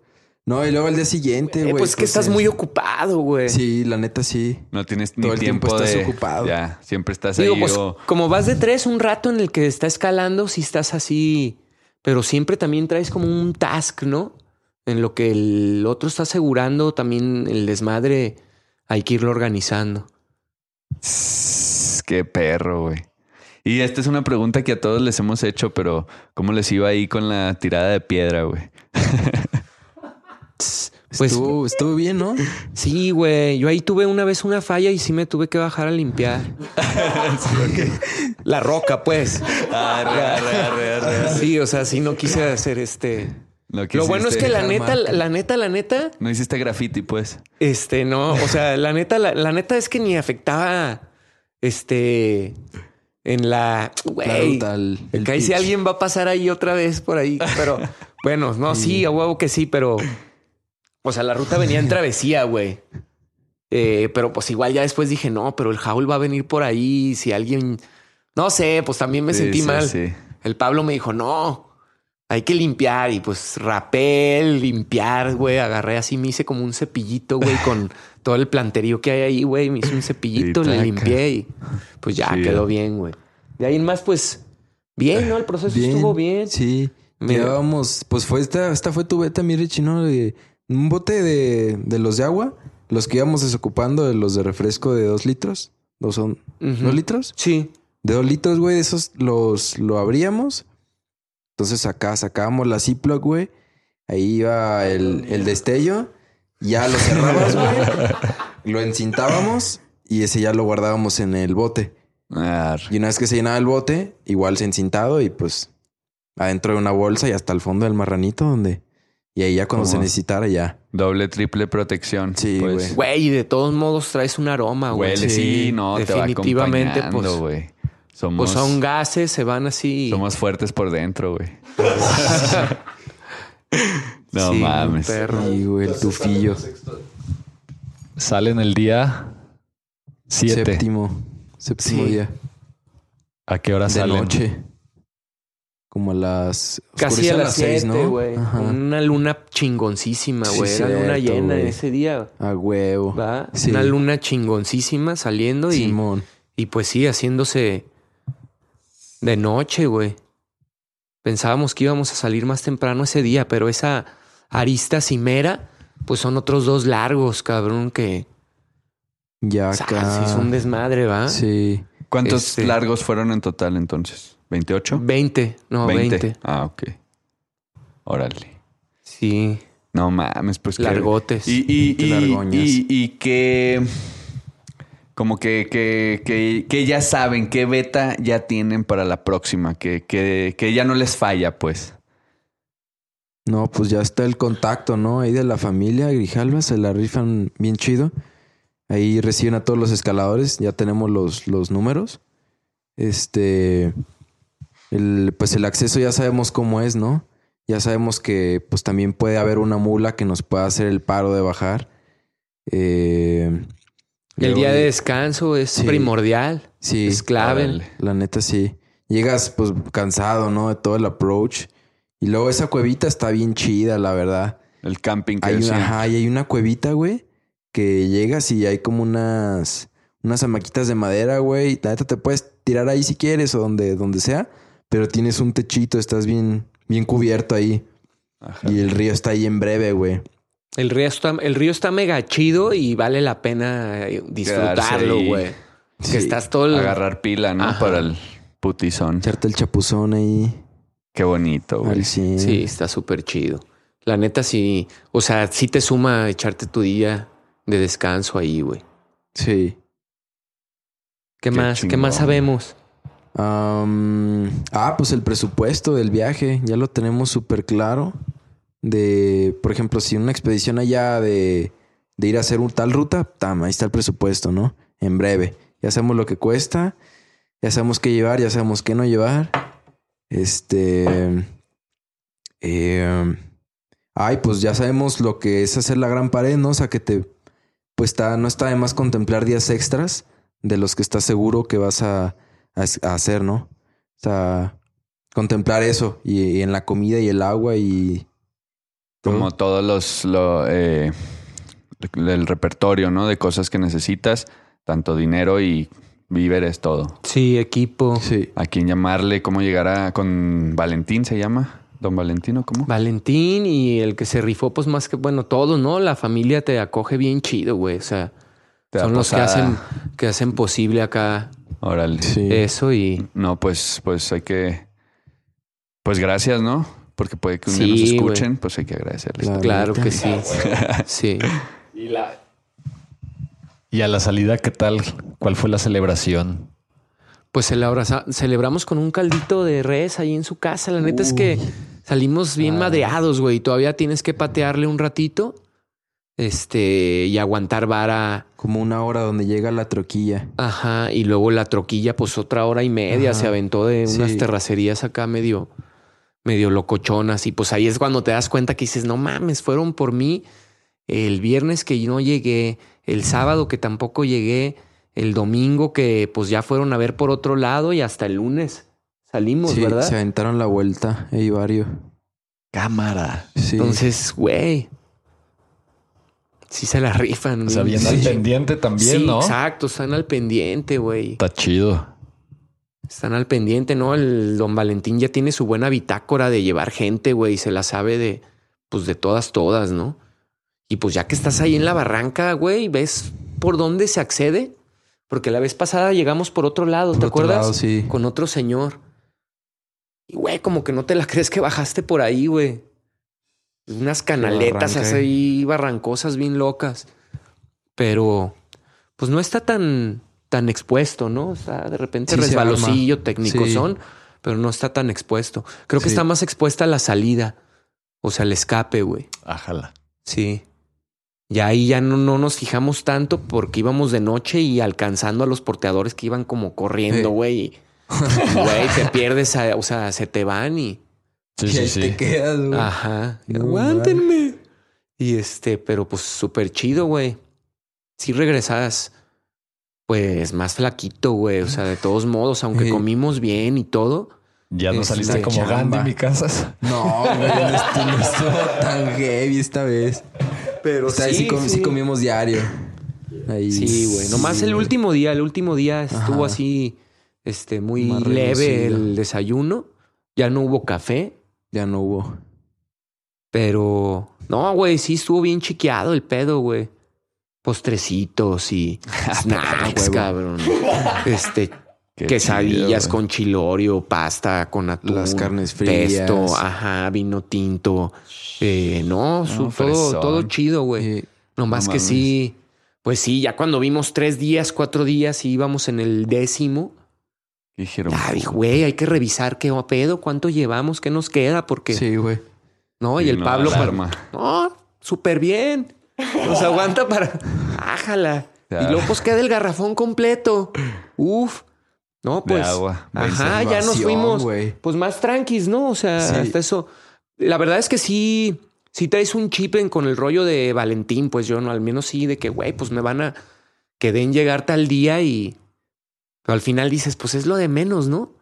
No, y luego el día siguiente, Eh, güey. pues es que estás es- muy ocupado, güey. Sí, la neta sí. No tienes ni Todo el tiempo tiempo, estás de... ocupado. Ya, siempre estás Digo, ahí pues o- como vas de tres un rato en el que está escalando, si estás así, pero siempre también traes como un task, ¿no? En lo que el otro está asegurando, también el desmadre hay que irlo organizando. Qué perro, güey. Y esta es una pregunta que a todos les hemos hecho, pero ¿cómo les iba ahí con la tirada de piedra, güey? Pues estuvo, estuvo bien, ¿no? sí, güey. Yo ahí tuve una vez una falla y sí me tuve que bajar a limpiar. La roca, pues. Sí, o sea, sí no quise hacer este. Lo, Lo bueno es que la neta, la neta, la neta, No hiciste graffiti, pues. Este, no, o sea, la neta, la, la neta es que ni afectaba, este, en la, güey, que ahí si alguien va a pasar ahí otra vez por ahí, pero bueno, no, sí, a huevo que sí, pero, o sea, la ruta venía en travesía, güey. Eh, pero pues igual ya después dije, no, pero el Jaul va a venir por ahí, si alguien, no sé, pues también me Sí, sentí sí, mal. sí. El Pablo me dijo, no, hay que limpiar. Y pues rapel, limpiar, güey. Agarré así, me hice como un cepillito, güey, con todo el planterío que hay ahí, güey. Me hice un cepillito, le limpié y pues ya quedó bien, güey. De ahí en más, pues bien, ¿no? El proceso estuvo bien. Sí. Mira. Llevábamos, pues fue esta, esta fue tu beta, mi Richie, ¿no? De un bote de, de los de agua, los que íbamos desocupando de los de refresco de dos litros. ¿Dos son? ¿Dos litros? Sí. De dos litros, güey, de esos los lo abríamos. Entonces acá sacábamos la Ziploc, güey. Ahí iba el, el destello. Ya lo cerrabas, güey. lo encintábamos y ese ya lo guardábamos en el bote. Ar. Y una vez que se llenaba el bote, igual se encintado y pues adentro de una bolsa y hasta el fondo del marranito donde... Y ahí ya cuando ¿Cómo? se necesitara ya. Doble, triple protección. Sí, pues. güey. Güey, y de todos modos traes un aroma, güey. Huele, sí, no, definitivamente, te va pues, güey. Somos, pues son gases, se van así. somos fuertes por dentro, güey. no Sí, mames. perro. Y güey, el tufillo. Salen el día 7. Séptimo. Séptimo Sí. día. ¿A qué hora De salen? noche. Como a las... Casi a las seis, 7, güey. Ajá. Con Una luna chingoncísima, Sí, güey. Era luna llena güey. ese día. A huevo. ¿va? Sí. Una luna chingoncísima saliendo y, Simón. y pues sí, haciéndose de noche, güey. Pensábamos que íbamos a salir más temprano ese día, pero esa arista cimera, pues son otros dos largos, cabrón, que Ya acá. es un desmadre, ¿va? Sí. ¿Cuántos Este- largos fueron en total entonces? ¿28? 20, no, 20. Ah, ok. Órale. Sí, No mames, pues largotes. Y, y, y, largoñas. y, y que como que, que, que, que ya saben qué beta ya tienen para la próxima, que, que, que ya no les falla, pues. No, pues ya está el contacto, ¿no? Ahí de la familia Grijalva se la rifan bien chido. Ahí reciben a todos los escaladores, ya tenemos los, los números. Este, el, pues el acceso ya sabemos cómo es, ¿no? Ya sabemos que pues también puede haber una mula que nos pueda hacer el paro de bajar. Eh, el día de descanso es Sí. primordial. Sí, es clave. La neta sí. Llegas pues cansado, ¿no? De todo el approach. Y luego esa cuevita está bien chida, la verdad. El camping que Hay una, ajá, y hay una cuevita, güey, que llegas y hay como unas, unas hamaquitas de madera, güey. La neta te puedes tirar ahí si quieres o donde, donde sea, pero tienes un techito, estás bien, bien cubierto ahí. Ajá. Y el río está ahí en breve, güey. El río está, el río está mega chido y vale la pena eh, disfrutarlo, güey. Sí. Que estás todo el... Agarrar pila, ¿no? Ajá. Para el putizón. Echarte el chapuzón ahí Qué bonito, güey. 100. Sí, está súper chido. La neta sí, o sea, sí te suma echarte tu día de descanso ahí, güey. Sí. ¿Qué, Qué más? ¿Qué más sabemos? Ah, pues el presupuesto del viaje, ya lo tenemos súper claro. De, por ejemplo, si una expedición allá de, de ir a hacer tal ruta, tam, ahí está el presupuesto, ¿no? En breve. Ya sabemos lo que cuesta, ya sabemos qué llevar, ya sabemos qué no llevar. Este. eh, ay, pues ya sabemos lo que es hacer la gran pared, ¿no? O sea, que te. Pues está, no está de más contemplar días extras de los que estás seguro que vas a, a, a hacer, ¿no? O sea, contemplar eso y, y en la comida y el agua y, como todos los, lo, eh, el repertorio, ¿no? De cosas que necesitas, tanto dinero y víveres, todo. Sí, equipo. Sí. ¿A quién llamarle? ¿Cómo llegar a con Valentín se llama? ¿Don Valentino cómo? Valentín y el que se rifó, pues más que, bueno, todos, ¿no? La familia te acoge bien chido, güey. O sea, son los que hacen, que hacen posible acá Órale. Sí. eso y No, pues, pues hay que. Pues gracias, ¿no? Porque puede que un día nos güey. escuchen, pues hay que agradecerles. La claro neta. que sí. Sí. Y la. Y a la salida, ¿qué tal? ¿Cuál fue la celebración? Pues celebramos con un caldito de res ahí en su casa. La neta es que salimos bien madreados, güey. Todavía tienes que patearle un ratito. Este, y aguantar vara. Como una hora donde llega la troquilla. Ajá. Y luego la troquilla, pues otra hora y media Ajá. se aventó de unas Sí. terracerías acá medio, medio locochonas. Y pues ahí es cuando te das cuenta que dices, no mames, fueron por mí el viernes que no llegué, el sábado que tampoco llegué, el domingo que pues ya fueron a ver por otro lado y hasta el lunes salimos, Sí, ¿verdad? se aventaron la vuelta, Eivario. Cámara. Sí. Entonces, güey, sí se la rifan. O sea, bien al pendiente también, Sí, ¿no? exacto, están al pendiente, güey. Está chido. Están al pendiente, ¿no? El don Valentín ya tiene su buena bitácora de llevar gente, güey, se la sabe de, pues de todas, todas, ¿no? Y pues ya que estás ahí en la barranca, güey, ves por dónde se accede, porque la vez pasada llegamos por otro lado, Por ¿te otro acuerdas? lado, sí. Con otro señor. Y güey, como que no te la crees que bajaste por ahí, güey. Unas canaletas así barrancosas bien locas. Pero pues no está tan tan expuesto, ¿no? O sea, de repente Sí se resbalocillo técnico Sí. son, pero no está tan expuesto. Creo que Sí. está más expuesta a la salida, o sea, el escape, güey. Ájala. Sí. Ya ahí ya no, no nos fijamos tanto porque íbamos de noche y alcanzando a los porteadores que iban como corriendo, güey. y, Güey, te pierdes, a- o sea, se te van y... Sí, Y sí, ahí sí. te quedas, güey. Ajá. No Aguántenme. Y este, pero pues súper chido, güey. Si regresas, pues más flaquito, güey. O sea, de todos modos, aunque Sí. comimos bien y todo. Ya no saliste una como chamba. Gandhi, mi casa. No, güey, no estuvo, no estuvo tan heavy esta vez. Pero Esta vez sí, com- sí comimos diario. Ahí. Sí, güey. Nomás el güey. último día, el último día estuvo Ajá. así, este, muy Más leve reducido. el desayuno. Ya no hubo café, Ya no hubo. pero no, güey, sí estuvo bien chiqueado el pedo, güey. Postrecitos y snacks, huevo. cabrón. Este, Qué quesadillas chido, con chilorio, pasta con atún, Las carnes frías. pesto, ajá, vino tinto. Eh, no, su- todo, todo chido, güey. Eh, No que sí, pues sí, ya cuando vimos tres días, cuatro días y íbamos en el décimo, ¿Qué dijeron? ya dije, güey, hay que revisar qué pedo, cuánto llevamos, qué nos queda, porque sí, güey. no, y el no, Pablo, pa- alarma. no, súper bien, nos aguanta para, ájala, Ya. y luego pues queda el garrafón completo, uf, no, De pues, agua. Buen ajá, ya nos fuimos, pues más tranquis, ¿no? O sea, Sí. hasta eso. La verdad es que sí, sí traes un chip en con el rollo de Valentín, pues yo no, al menos sí, de que, güey, pues me van a que den llegar tal día y. Pero al final dices, pues es lo de menos, ¿no?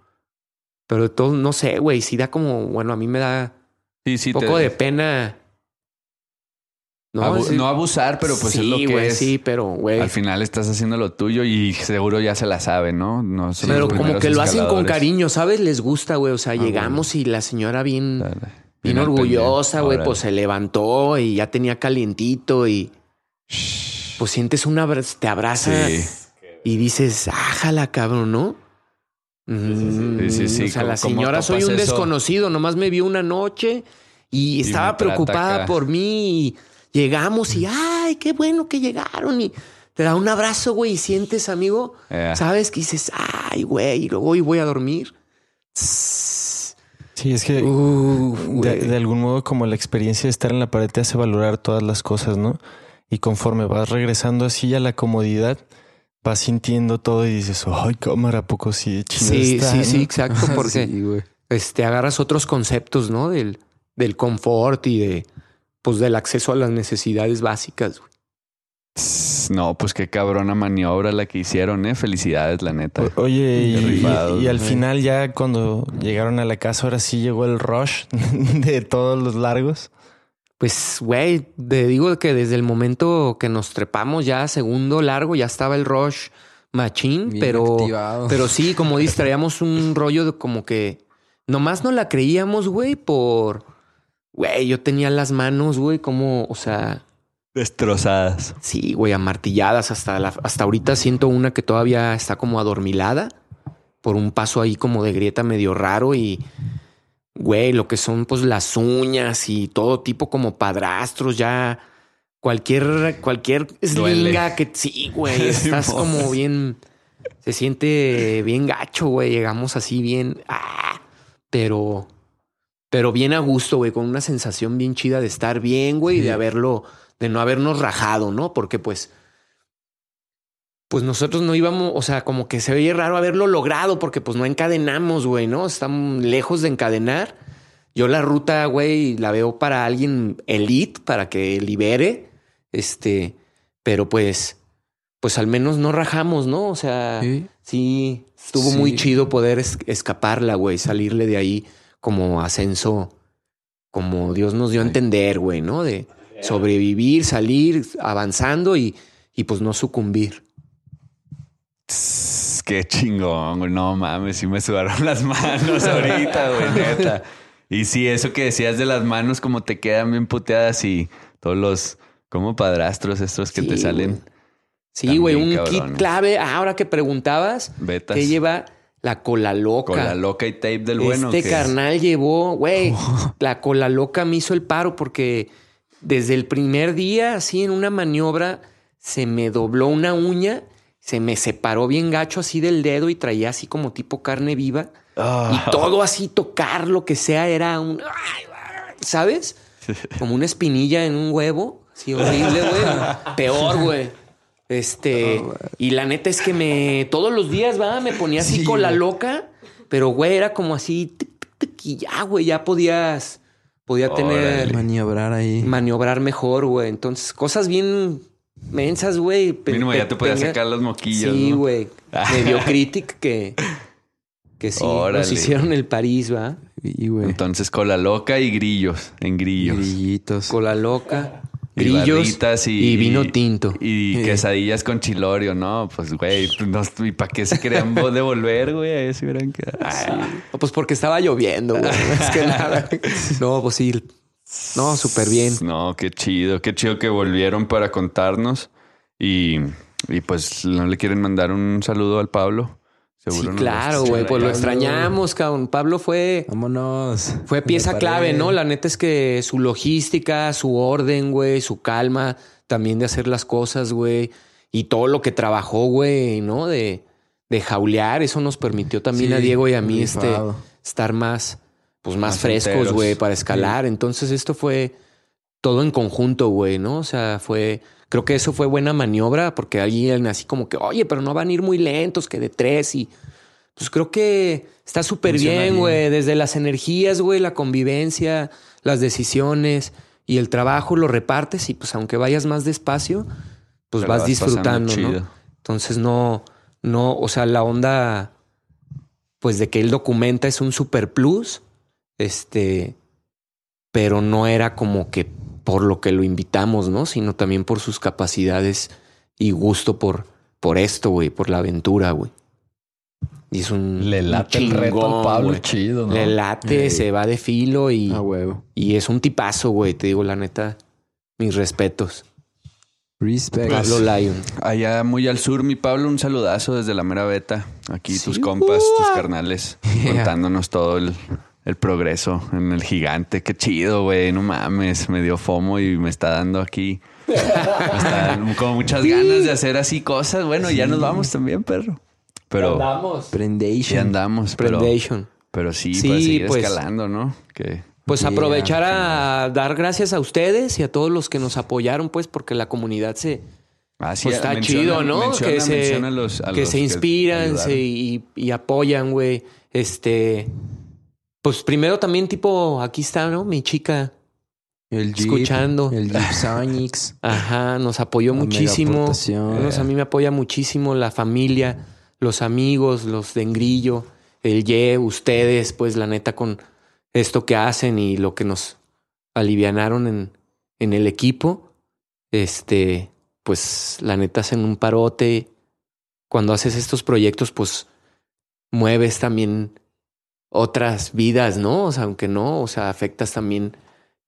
Pero de todo, no sé, güey, sí da como, bueno, a mí me da Sí, sí. un poco te- de pena. No, abu- Sí. no abusar, pero pues es lo que es. Sí, pero, güey. Al final estás haciendo lo tuyo y seguro ya se la sabe, ¿no? No son Pero como que lo hacen con cariño, ¿sabes? Les gusta, güey. O sea, bueno. llegamos y la señora bien. Dale. Bien orgullosa, güey, pues se levantó y ya tenía calientito y pues sientes una te abraza Sí. Y dices, ájala, cabrón, ¿no? Mm, Sí, sí, sí. O sea, la ¿Cómo- cómo señora soy un eso? desconocido, nomás me vio una noche y estaba preocupada acá. por mí. y llegamos y, ay, qué bueno que llegaron y te da un abrazo, güey, y sientes, amigo, Eh. sabes que dices, ay, güey, y luego hoy voy a dormir. Sí, es que de, de algún modo como la experiencia de estar en la pared te hace valorar todas las cosas, ¿no? Y conforme vas regresando así a la comodidad, vas sintiendo todo y dices, ay, cámara, ¿a poco sí, chido Sí, está, sí, no?" sí, exacto, porque Sí, güey. este, agarras otros conceptos, ¿no? Del, del confort y de, pues, del acceso a las necesidades básicas. güey. No, pues qué cabrona maniobra la que hicieron, ¿eh? Felicidades, la neta. O- Oye, y, al final ya cuando llegaron a la casa, ahora sí llegó el rush de todos los largos. Pues, güey, te digo que desde el momento que nos trepamos ya segundo largo, ya estaba el rush machín, Bien pero, activado. pero sí, como dices, traíamos un rollo de como que nomás no la creíamos, güey, por, güey, yo tenía las manos, güey, como, o sea, Destrozadas. sí, güey, amartilladas hasta la, hasta ahorita siento una que todavía está como adormilada por un paso ahí como de grieta medio raro y güey, lo que son pues las uñas y todo tipo como padrastros ya cualquier cualquier slinga que sí, güey, estás Simón. como bien se siente bien gacho, güey, llegamos así bien ah, pero pero bien a gusto, güey, con una sensación bien chida de estar bien, güey, y de haberlo de no habernos rajado, ¿no? Porque pues pues nosotros no íbamos, o sea, como que se veía raro haberlo logrado porque pues no encadenamos, güey, ¿no? Estamos lejos de encadenar. Yo la ruta, güey, la veo para alguien elite, para que libere, este, pero pues, pues al menos no rajamos, ¿no? O sea, sí, Sí. estuvo Sí. muy chido poder es- escaparla, güey, salirle de ahí como ascenso, como Dios nos dio a entender, güey, ¿no? De sobrevivir, salir avanzando y, y pues no sucumbir. Tss, Qué chingón, güey. No mames, sí me sudaron las manos ahorita, güey, neta. Y sí, eso que decías de las manos, como te quedan bien puteadas y todos los, como padrastros estos que Sí, te salen güey. Sí, güey, un kit clave. Ah, Ahora que preguntabas, betas. que lleva la cola loca. Con la loca y tape del bueno. este carnal llevó, güey, la cola loca me hizo el paro porque desde el primer día, así en una maniobra, se me dobló una uña, se me separó bien gacho así del dedo y traía así como tipo carne viva. Ah. Y todo así, tocar lo que sea, era un. ¿Sabes? Como una espinilla en un huevo. Sí, horrible, güey. Peor, güey. Este. y la neta es que me. Todos los días, va, me ponía así Sí, con la loca. Pero, güey, era como así. tic, tic, tic, y ya, güey, ya podías. Podía tener. Maniobrar ahí. Maniobrar mejor, güey. Entonces, cosas bien mensas, güey. Mínimo ya te podía tenga- sacar los moquillos. Sí, ¿no? güey. Medio critic que. Que sí, nos Órale. hicieron el París, ¿va? Y, güey. Entonces, cola loca y grillos, en grillos. Grillitos. Cola loca, grillos y, y vino tinto. Y Sí. quesadillas con chilorio, ¿no? Pues, güey, no, ¿y para qué se querían vo- devolver, güey? Ahí se hubieran quedado. No, Pues porque estaba lloviendo, güey. Es que nada. No, pues sí. No, súper bien. No, qué chido, qué chido que volvieron para contarnos. Y, y pues, ¿no le quieren mandar un saludo al Pablo? Sí, claro, güey. Pues lo extrañamos, cabrón. Pablo fue, Vámonos. fue pieza clave. ¿no? La neta es que su logística, su orden, güey, su calma también de hacer las cosas, güey. Y todo lo que trabajó, güey, ¿no? De, de jaulear. Eso nos permitió también Sí, a Diego y a mí este, estar más, pues más, Más frescos, güey, para escalar. Entonces esto fue todo en conjunto, güey, ¿no? O sea, fue, creo que eso fue buena maniobra porque alguien así como que, oye, pero no van a ir muy lentos, que de tres y pues creo que está súper bien, güey, desde las energías, güey, la convivencia, las decisiones y el trabajo lo repartes y pues aunque vayas más despacio, pues vas, vas disfrutando, ¿no? Entonces no, no, o sea, la onda, pues de que él documenta es un super plus, este, pero no era como que por lo que lo invitamos, ¿no? Sino también por sus capacidades y gusto por, por esto, güey, por la aventura, güey. Y es un Le un late el reto al Pablo, chido, ¿no? Le late, se va de filo y, A huevo. y es un tipazo, güey. Te digo, la neta, mis respetos. Respect. Pablo Lyon. Allá muy al sur, mi Pablo, un saludazo desde la mera beta. Aquí Sí. tus compas, tus carnales, contándonos todo el, el progreso en el gigante. Qué chido, güey. No mames, me dio fomo y me está dando aquí. Me está dando como muchas ganas de hacer así cosas. Bueno, ya nos vamos también, perro. Pero Andamos. Prendation. ya andamos, pero, Prendation. pero sí, Sí, para seguir pues. escalando, ¿no? Que Pues Yeah, aprovechar a dar gracias a ustedes y a todos los que nos apoyaron, pues, porque la comunidad se Ah, sí, pues está menciona- chido, ¿no? menciona- que se, menciona a los- a que los se inspiran se- y, y apoyan, güey. Este, pues primero también tipo, aquí está, ¿no? Mi chica, El Jeep, Escuchando. El Jeep Sonics. ajá, nos apoyó La muchísimo. a mí me apoya muchísimo la familia, los amigos, los de Engrillo, el Ye, ustedes, pues la neta con esto que hacen y lo que nos alivianaron en, en el equipo, este, pues la neta hacen un parote. Cuando haces estos proyectos, pues mueves también otras vidas, ¿no? O sea, aunque no, o sea, afectas también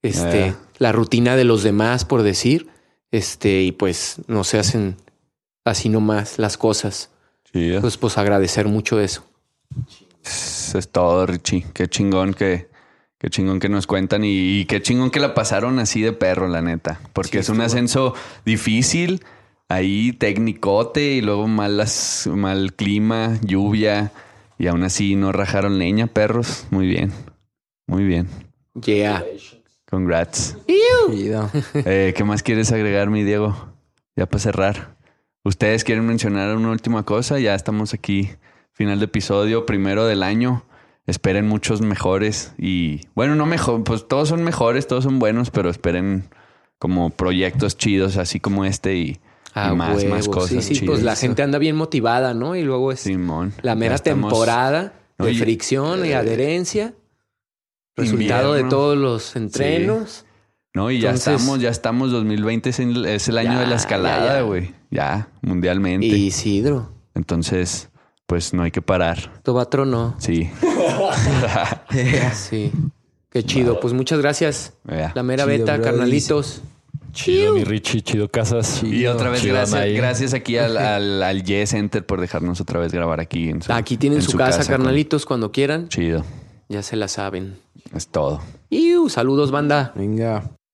este, Eh. la rutina de los demás, por decir, este, y pues no se hacen así nomás las cosas. Chido. Entonces, pues agradecer mucho eso. Eso es todo, Richie. Qué chingón que, qué chingón que nos cuentan y, y qué chingón que la pasaron así de perro, la neta. Porque Sí, es un ascenso difícil, ahí tecnicote y luego malas, mal clima, lluvia y aún así no rajaron leña, perros. Muy bien, muy bien. Yeah. Congrats. Eh, ¿Qué más quieres agregar, mi Diego? Ya para cerrar. ¿Ustedes quieren mencionar una última cosa? Ya estamos aquí, final de episodio, primero del año. Esperen muchos mejores y, bueno, no mejor, pues todos son mejores, todos son buenos, pero esperen como proyectos chidos, así como este y, Ah, más, huevo. más cosas Sí, sí, pues la gente anda bien motivada, ¿no? Y luego es Simón. la mera estamos- temporada de fricción y eh, adherencia. Resultado de todos los entrenos. No, y ya estamos, ya estamos, 2020 es el, es el año Ya, de la escalada, güey. Ya, mundialmente. Y Isidro, Entonces, pues no hay que parar. Tobatro no. Sí. Sí. Qué chido. Pues muchas gracias. La mera Chido, beta, carnalitos. Chido, mi Richie, chido casas. Y otra vez gracias, gracias aquí al, al, al Yes Center por dejarnos otra vez grabar aquí. En su, Aquí tienen en su, casa, carnalitos, cuando quieran. Chido. Ya se la saben. Es todo. Iu, saludos, banda. Venga.